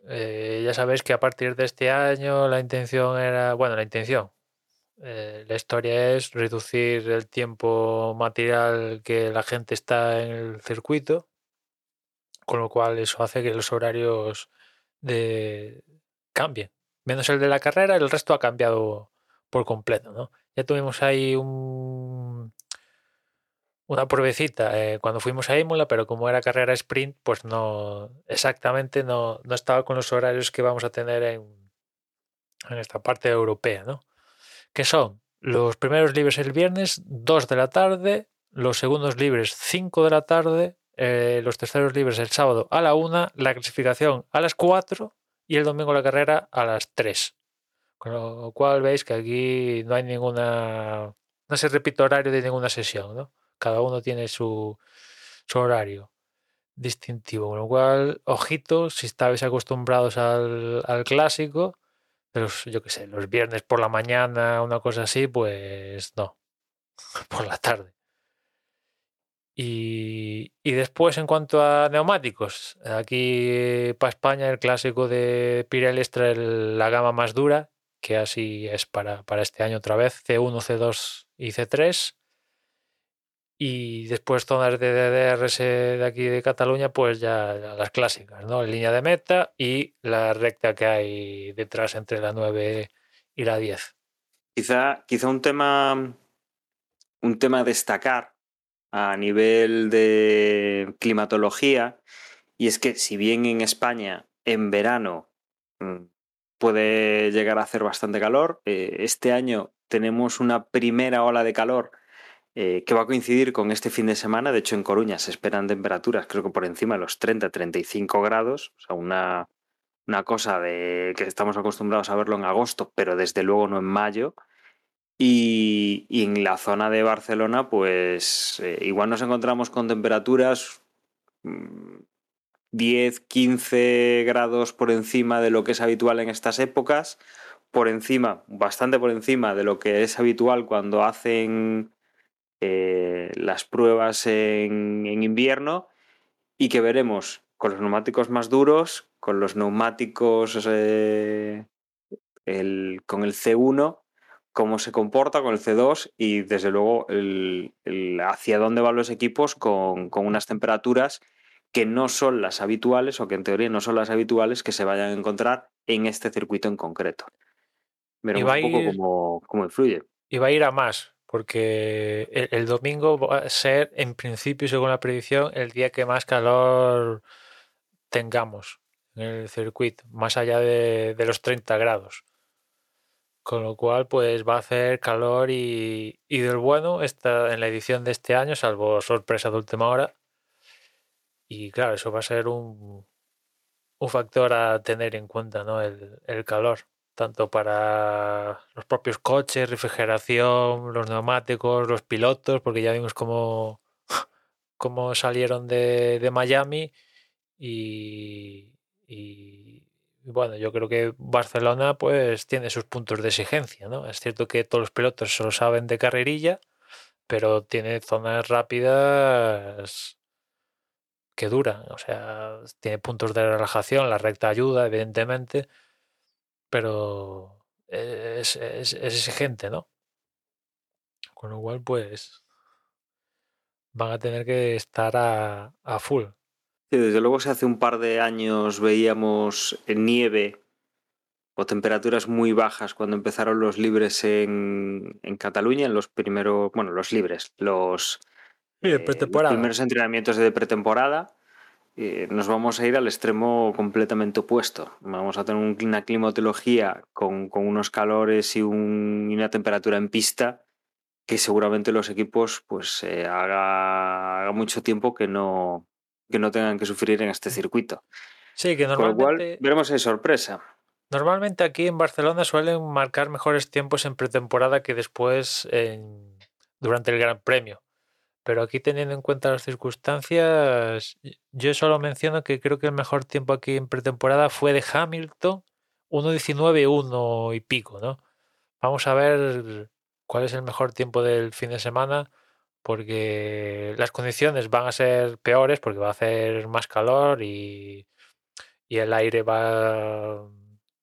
eh, ya sabéis que a partir de este año la intención era, bueno, la intención, eh, la historia es reducir el tiempo material que la gente está en el circuito, con lo cual eso hace que los horarios de cambien. Menos el de la carrera, el resto ha cambiado por completo, ¿no? Ya tuvimos ahí un, una pruebecita eh, cuando fuimos a Imola, pero como era carrera sprint, pues no exactamente no, no estaba con los horarios que vamos a tener en, en esta parte europea, ¿no? Que son los primeros libres el viernes, 2 de la tarde, los segundos libres, 5 de la tarde, eh, los terceros libres el sábado a la 1, la clasificación a las 4 y el domingo la carrera a las 3. Con lo cual veis que aquí no hay ninguna. No se repite horario de ninguna sesión, ¿no? Cada uno tiene su, su horario distintivo. Con lo cual, ojito, si estabais acostumbrados al, al clásico, los, yo qué sé, los viernes por la mañana, una cosa así, pues no, por la tarde. Y, y después, en cuanto a neumáticos, aquí para España el clásico de Pirelli es traer la gama más dura, que así es para, para este año otra vez, C1, C2 y C3. Y después zonas de DRS de aquí de Cataluña, pues ya las clásicas, ¿no? Línea de meta y la recta que hay detrás entre la 9 y la 10. Quizá, quizá un tema un tema a destacar a nivel de climatología, y es que si bien en España en verano mm, puede llegar a hacer bastante calor, eh, este año tenemos una primera ola de calor eh, que va a coincidir con este fin de semana. De hecho, en Coruña se esperan temperaturas, creo que por encima de los 30-35 grados, o sea, una, una cosa de que estamos acostumbrados a verlo en agosto, pero desde luego no en mayo. Y, en la zona de Barcelona, pues eh, igual nos encontramos con temperaturas mm, 10, 15 grados por encima de lo que es habitual en estas épocas, por encima, bastante por encima de lo que es habitual cuando hacen eh, las pruebas en, en invierno y que veremos con los neumáticos más duros, con los neumáticos eh, el, con el C1 cómo se comporta con el C2 y desde luego el, el hacia dónde van los equipos con, con, unas temperaturas que no son las habituales o que en teoría no son las habituales que se vayan a encontrar en este circuito en concreto. Veremos un poco ir, cómo, cómo, influye. Y va a ir a más, porque el, domingo va a ser, en principio, según la predicción, el día que más calor tengamos en el circuito, más allá de, los 30 grados. Con lo cual, pues va a hacer calor y, del bueno está en la edición de este año, salvo sorpresa de última hora. Y claro, eso va a ser un, un factor a tener en cuenta, ¿no? El, calor, tanto para los propios coches, refrigeración, los neumáticos, los pilotos, porque ya vimos cómo, cómo salieron de, de Miami y, y bueno, yo creo que Barcelona pues tiene sus puntos de exigencia, ¿no? Es cierto que todos los pilotos se lo saben de carrerilla, pero tiene zonas rápidas que duran. O sea, tiene puntos de relajación, la recta ayuda, evidentemente, pero es, es, es exigente, ¿no? Con lo cual, pues van a tener que estar a, a full. Sí, desde luego, si hace un par de años veíamos nieve o temperaturas muy bajas cuando empezaron los libres en, en Cataluña, en los primeros, bueno, los libres, los, Sí, eh, los primeros entrenamientos de pretemporada, eh, nos vamos a ir al extremo completamente opuesto. Vamos a tener un- una climatología con, con unos calores y, un- y una temperatura en pista que seguramente los equipos pues eh, haga, haga mucho tiempo que no, que no tengan que sufrir en este circuito. Sí, que Con lo cual normalmente, veremos hay sorpresa. normalmente aquí en Barcelona suelen marcar mejores tiempos en pretemporada que después en- durante el Gran Premio. Pero aquí teniendo en cuenta las circunstancias, yo solo menciono que creo que el mejor tiempo aquí en pretemporada fue de Hamilton, 1.19.1 y pico, ¿no? Vamos a ver cuál es el mejor tiempo del fin de semana, porque las condiciones van a ser peores, porque va a hacer más calor y, y el aire va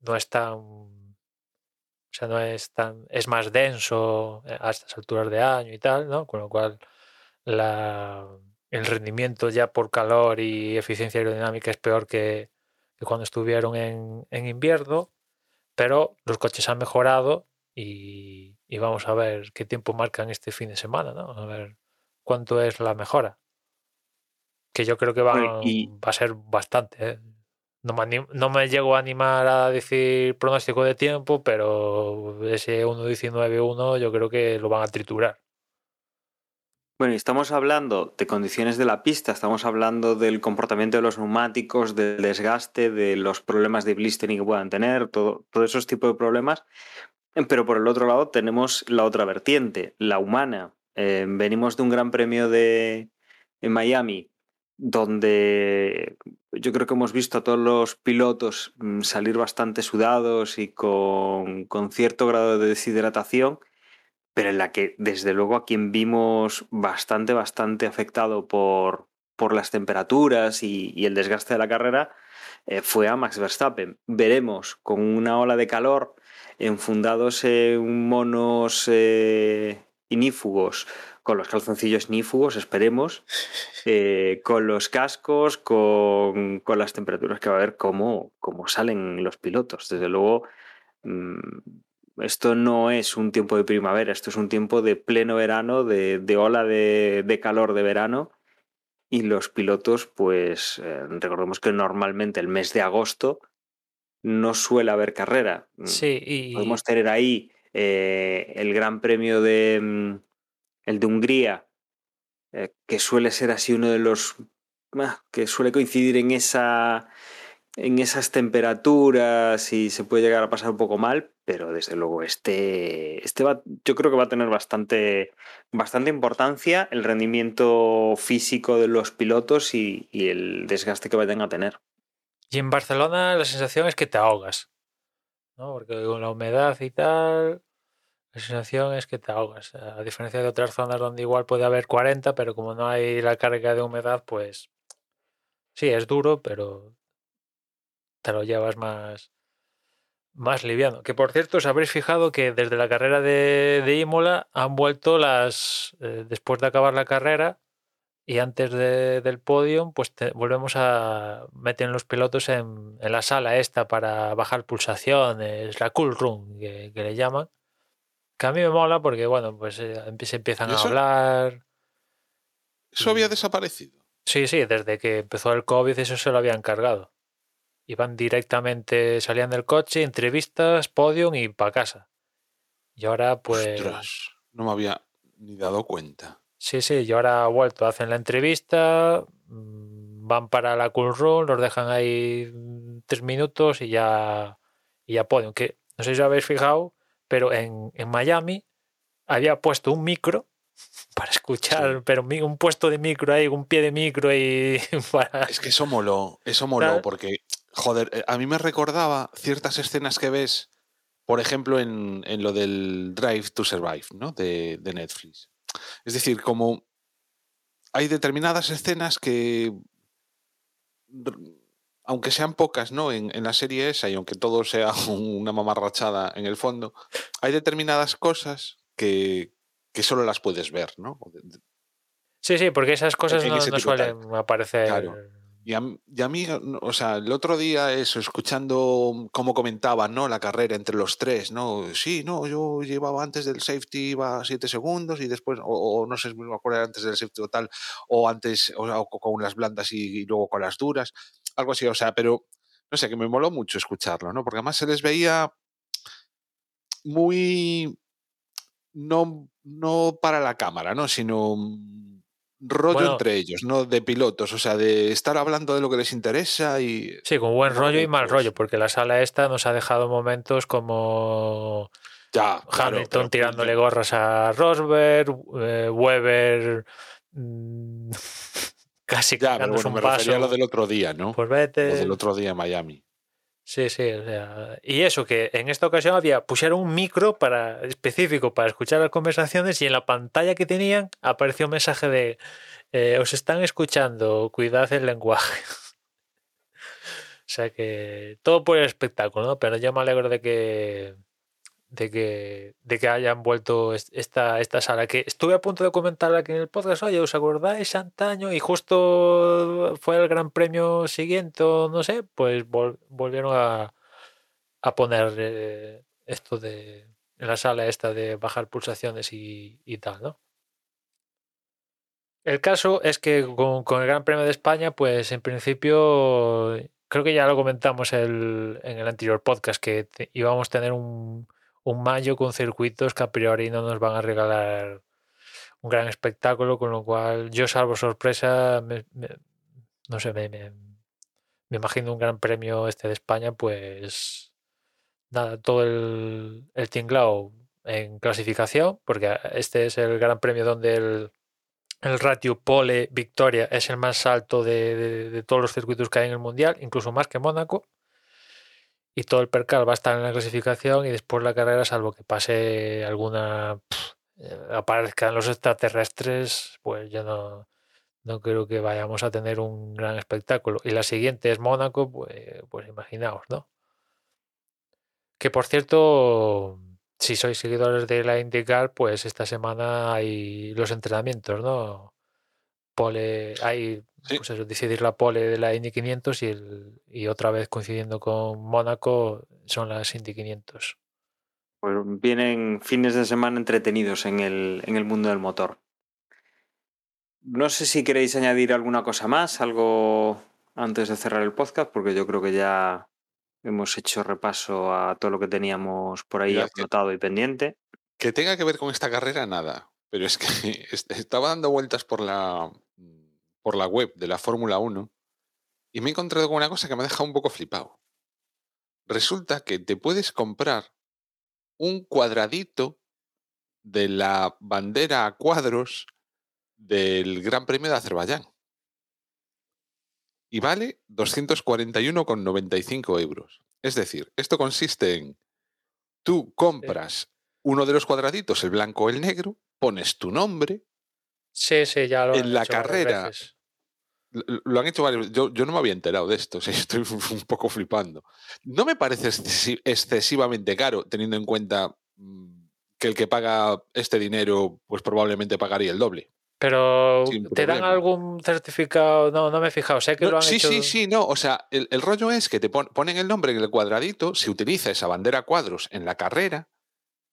no es tan o sea, no es tan es más denso eh, a estas alturas de año y tal, ¿no? Con lo cual la, el rendimiento ya por calor y eficiencia aerodinámica es peor que, que cuando estuvieron en, en invierno, pero los coches han mejorado y, y vamos a ver qué tiempo marcan este fin de semana, ¿no? A ver cuánto es la mejora. Que yo creo que va, y- va a ser bastante. ¿eh? No, me anim- no me llego a animar a decir pronóstico de tiempo, pero ese 1.19.1 yo creo que lo van a triturar. Bueno, y estamos hablando de condiciones de la pista, estamos hablando del comportamiento de los neumáticos, del desgaste, de los problemas de blistering que puedan tener, todo, todos esos tipos de problemas. Pero por el otro lado tenemos la otra vertiente, la humana. Eh, venimos de un gran premio de en Miami, donde yo creo que hemos visto a todos los pilotos mm, salir bastante sudados y con, con cierto grado de deshidratación pero en la que desde luego a quien vimos bastante, bastante afectado por, por las temperaturas y, y el desgaste de la carrera eh, fue a Max Verstappen. Veremos con una ola de calor enfundados en monos eh, inífugos, con los calzoncillos inífugos, esperemos, eh, con los cascos, con, con las temperaturas que va a haber, cómo, cómo salen los pilotos. Desde luego, mm, esto no es un tiempo de primavera, esto es un tiempo de pleno verano, de, de ola de, de calor de verano. Y los pilotos, pues eh, recordemos que normalmente el mes de agosto no suele haber carrera. Mm, Sí, y Podemos tener ahí eh, el Gran Premio de mm, el de Hungría, eh, que suele ser así uno de los ah, que suele coincidir en esa en esas temperaturas y se puede llegar a pasar un poco mal, pero desde luego este, este va, yo creo que va a tener bastante, bastante importancia el rendimiento físico de los pilotos y, y el desgaste que vayan a tener. Y en Barcelona la sensación es que te ahogas, ¿no? Porque con la humedad y tal, la sensación es que te ahogas. A diferencia de otras zonas donde igual puede haber 40, pero como no hay la carga de humedad, pues sí, es duro, pero te lo llevas más, más liviano. Que por cierto, os habréis fijado que desde la carrera de, de Imola han vuelto las, eh, después de acabar la carrera, y antes de- del podio, pues te- volvemos a meter los pilotos en, en la sala esta para bajar pulsaciones, la cool room que, que le llaman. Que a mí me mola porque, bueno, pues eh, se empiezan ¿Y a hablar. Eso había desaparecido. Sí, sí, desde que empezó el COVID eso se lo habían cargado. Iban directamente, salían del coche, entrevistas, podium y para casa. Y ahora pues... Ostras, no me había ni dado cuenta. Sí, sí, y ahora ha vuelto, hacen la entrevista, mm, van para la cool room, los dejan ahí mm, tres minutos y ya, y ya pueden. Que no sé si os habéis fijado, pero en, en Miami había puesto un micro para escuchar, Sí. pero un puesto de micro ahí, un pie de micro y para... Es que eso moló, eso moló, Claro. porque, joder, eh, a mí me recordaba ciertas escenas que ves, por ejemplo, en, en lo del Drive to Survive, ¿no? De, de Netflix. Es decir, como hay determinadas escenas que, aunque sean pocas, ¿no? En, en la serie esa, y aunque todo sea una mamarrachada en el fondo, hay determinadas cosas que, que solo las puedes ver, ¿no? Sí, sí, porque esas cosas en no, no suelen aparecer. Claro. Y a, mí, o sea, el otro día eso, escuchando cómo comentaban, ¿no? La carrera entre los tres, ¿no? Sí, no, yo llevaba antes del safety, iba 7 segundos y después, o, no sé si me acuerdo antes del safety o tal, o antes, o, con las blandas y, luego con las duras, algo así, o sea, pero no sé, que me moló mucho escucharlo, ¿no? Porque además se les veía muy, no, no para la cámara, ¿no? Sino rollo Bueno. entre ellos, ¿no? De pilotos, o sea, de estar hablando de lo que les interesa y... Sí, con buen rollo y mal rollo, porque la sala esta nos ha dejado momentos como Ya, claro, Hamilton pero- tirándole gorras a Rosberg, eh, Weber mm, casi Ya, pero quitándose bueno, un me refería a lo paso del otro día, ¿no? por Lo Vettel. del otro día en Miami. Sí, sí, o sea, y eso que en esta ocasión había pusieron un micro para específico para escuchar las conversaciones y en la pantalla que tenían apareció un mensaje de eh, os están escuchando, cuidad el lenguaje. o sea que todo por el espectáculo, ¿no? Pero yo me alegro de que de que de que hayan vuelto est- esta esta sala que estuve a punto de comentar aquí en el podcast, oye, ¿os acordáis antaño? Y justo fue el gran premio siguiente, no sé, pues vol- volvieron a, a poner eh, esto de en la sala esta de bajar pulsaciones y, y tal, ¿no? El caso es que con, con el Gran Premio de España, pues en principio, creo que ya lo comentamos el- en el anterior podcast, que íbamos a tener un, un mayo con circuitos que a priori no nos van a regalar un gran espectáculo, con lo cual yo salvo sorpresa, me- me- no sé, me, me- imagino un gran premio este de España, pues nada, todo el, el tinglao en clasificación, porque este es el gran premio donde el, el ratio pole victoria es el más alto de, de- de todos los circuitos que hay en el mundial, incluso más que Mónaco. Y todo el percal va a estar en la clasificación y después la carrera, salvo que pase alguna. pff, eh, aparezcan los extraterrestres, pues yo no, no creo que vayamos a tener un gran espectáculo. Y la siguiente es Mónaco, pues, pues imaginaos, ¿no? Que por cierto, si sois seguidores de la IndyCar, pues esta semana hay los entrenamientos, ¿no? Pole, hay, Sí. pues eso, decidir la pole de la Indy 500 y, el, y otra vez coincidiendo con Mónaco son las Indy 500. Pues vienen fines de semana entretenidos en el, en el mundo del motor. No sé si queréis añadir alguna cosa más, algo antes de cerrar el podcast, porque yo creo que ya hemos hecho repaso a todo lo que teníamos por ahí anotado y pendiente. Que tenga que ver con esta carrera, nada. Pero es que est- estaba dando vueltas por la, por la web de la Fórmula 1 y me he encontrado con una cosa que me ha dejado un poco flipado. Resulta que te puedes comprar un cuadradito de la bandera a cuadros del Gran Premio de Azerbaiyán. Y vale 241,95 euros. Es decir, esto consiste en tú compras uno de los cuadraditos, el blanco o el negro, pones tu nombre, Sí, sí, ya lo En han la hecho carrera, veces. Lo han hecho varios. Yo, yo no me había enterado de esto, o sea, estoy un poco flipando. No me parece excesi- excesivamente caro, teniendo en cuenta mm, que el que paga este dinero, pues probablemente pagaría el doble. Pero Sin te dan algún certificado, no, no me he fijado, sé que No, lo han sí, hecho. sí, sí, no. O sea, el, el rollo es que te pon- ponen el nombre en el cuadradito, se utiliza esa bandera cuadros en la carrera,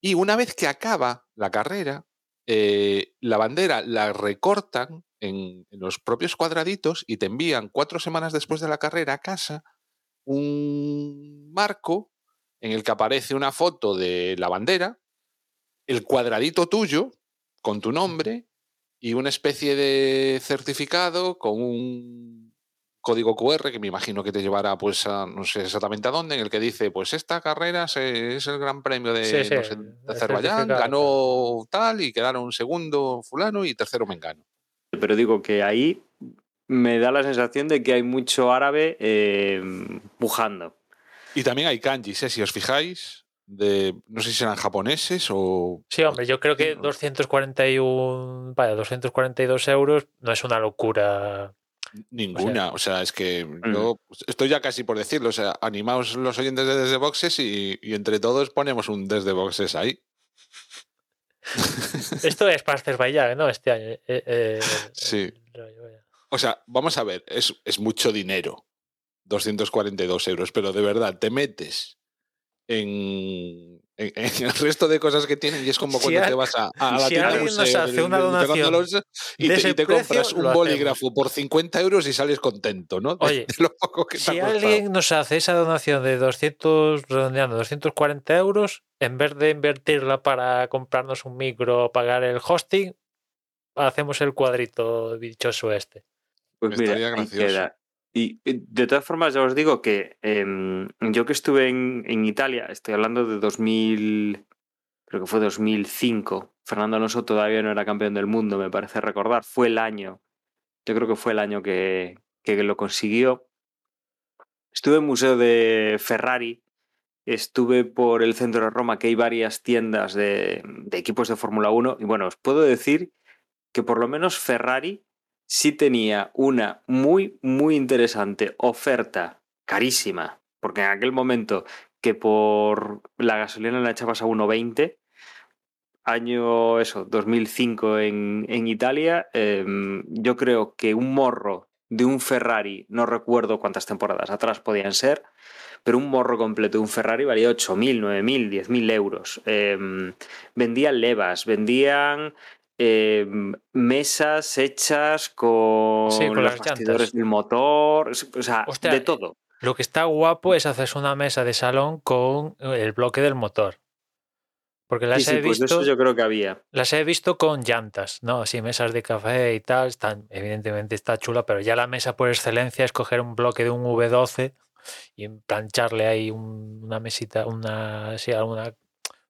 y una vez que acaba la carrera, eh, la bandera la recortan en, en los propios cuadraditos y te envían cuatro semanas después de la carrera a casa un marco en el que aparece una foto de la bandera, el cuadradito tuyo con tu nombre y una especie de certificado con un código QR que me imagino que te llevará pues a no sé exactamente a dónde en el que dice pues esta carrera se- es el gran premio de, Sí, sí, no sé, de el Azerbaiyán ganó tal y quedaron segundo fulano y tercero mengano Pero digo que ahí me da la sensación de que hay mucho árabe eh, pujando. y también hay kanjis ¿eh? si os fijáis de, no sé si eran japoneses o... Sí, hombre, yo creo que no. 241, vaya, 242 euros no es una locura. Ninguna, o sea, es que yo estoy ya casi por decirlo, o sea, animaos los oyentes de Desde Boxes y, y entre todos ponemos un Desde Boxes ahí. Esto es para Azerbaiyán, ¿no? Este año. eh, eh, Sí. rollo, vaya. O sea, vamos a ver, es, es mucho dinero, 242 euros, pero de verdad, te metes en, en- en el resto de cosas que tienen y es como Si cuando te vas a, a la si tienda alguien nos hace una donación y de te, ese y te precio, compras un hacemos. bolígrafo por 50 euros y sales contento, ¿no? De- Oye, de lo poco que te Si alguien nos hace esa donación de 200, redondeando, 240 euros, en vez de invertirla para comprarnos un micro o pagar el hosting, hacemos el cuadrito dichoso este. Pues mira, Estaría ahí gracioso. queda. Y eh, de todas formas, ya os digo que em, yo que estuve en, Italia, estoy hablando de 2000, creo que fue 2005. Fernando Alonso todavía no era campeón del mundo, me parece recordar. Fue el año, yo creo que fue el año que, que lo consiguió. Estuve en Museo de Ferrari, estuve por el centro de Roma, que hay varias tiendas de, de equipos de Fórmula 1. Y bueno, os puedo decir que por lo menos Ferrari sí tenía una muy, muy interesante oferta, carísima, porque en aquel momento que por la gasolina la echabas a 1,20, año eso, 2005 en, en Italia, em, yo creo que un morro de un Ferrari, no recuerdo cuántas temporadas atrás podían ser, pero un morro completo de un Ferrari valía 8.000, 9.000, 10.000 euros. Em, vendían levas, vendían em, mesas hechas con, Sí, con los bastidores del motor, o sea, Hostia, de todo. Lo que está guapo es hacerse una mesa de salón con el bloque del motor. Porque las, Sí, sí, he pues visto, eso yo creo que había. las he visto con llantas, ¿no? Así mesas de café y tal. Están, evidentemente está chula, pero ya la mesa por excelencia es coger un bloque de un V12 y plancharle ahí un- una mesita, una, sí, una,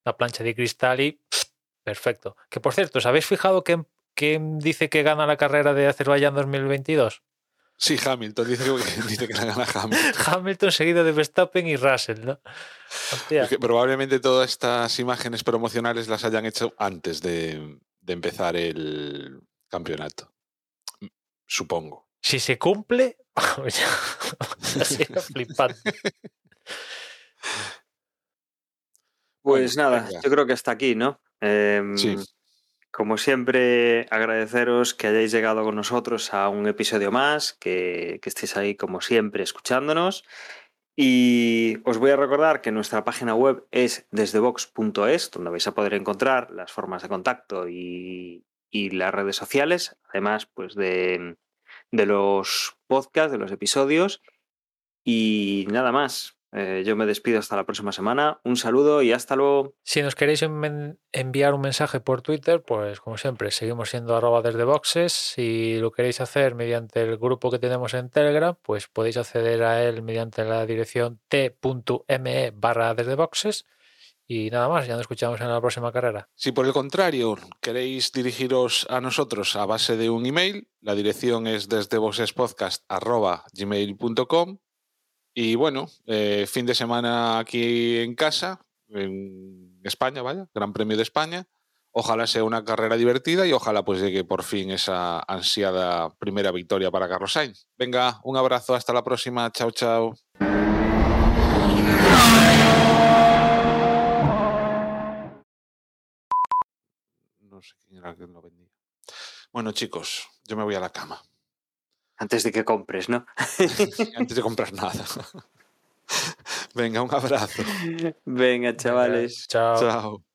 una plancha de cristal y pff, perfecto. Que por cierto, ¿os habéis fijado que, que dice que gana la carrera de Azerbaiyán 2022? Sí, Hamilton, dice que, dice que la gana Hamilton. Hamilton seguido de Verstappen y Russell, ¿no? Hostia. Es que probablemente todas estas imágenes promocionales las hayan hecho antes de, de empezar el campeonato. Supongo. Si se cumple, ha sido flipante. Pues Bueno, nada, venga. yo creo que hasta aquí, ¿no? Em. Como siempre, agradeceros que hayáis llegado con nosotros a un episodio más, que, que estéis ahí como siempre escuchándonos. Y os voy a recordar que nuestra página web es desdevox.es, donde vais a poder encontrar las formas de contacto y, y las redes sociales, además pues de, de los podcasts, de los episodios. Y nada más. Eh, yo me despido hasta la próxima semana. Un saludo y hasta luego. Si nos queréis enviar un mensaje por Twitter, pues como siempre, seguimos siendo arroba desde boxes. Si lo queréis hacer mediante el grupo que tenemos en Telegram, pues podéis acceder a él mediante la dirección t.me barra desde boxes. Y nada más, ya nos escuchamos en la próxima carrera. Si por el contrario queréis dirigiros a nosotros a base de un email, la dirección es desde gmail.com y bueno, eh, fin de semana aquí en casa, en España, vaya, Gran Premio de España. Ojalá sea una carrera divertida y ojalá pues llegue por fin esa ansiada primera victoria para Carlos Sainz. Venga, un abrazo, hasta la próxima, chao, chao. No sé quién era que lo vendía. Bueno, chicos, yo me voy a la cama. Antes de que compres, ¿no? Antes de comprar nada. Venga, un abrazo. Venga, chavales. Venga, chao. Chao.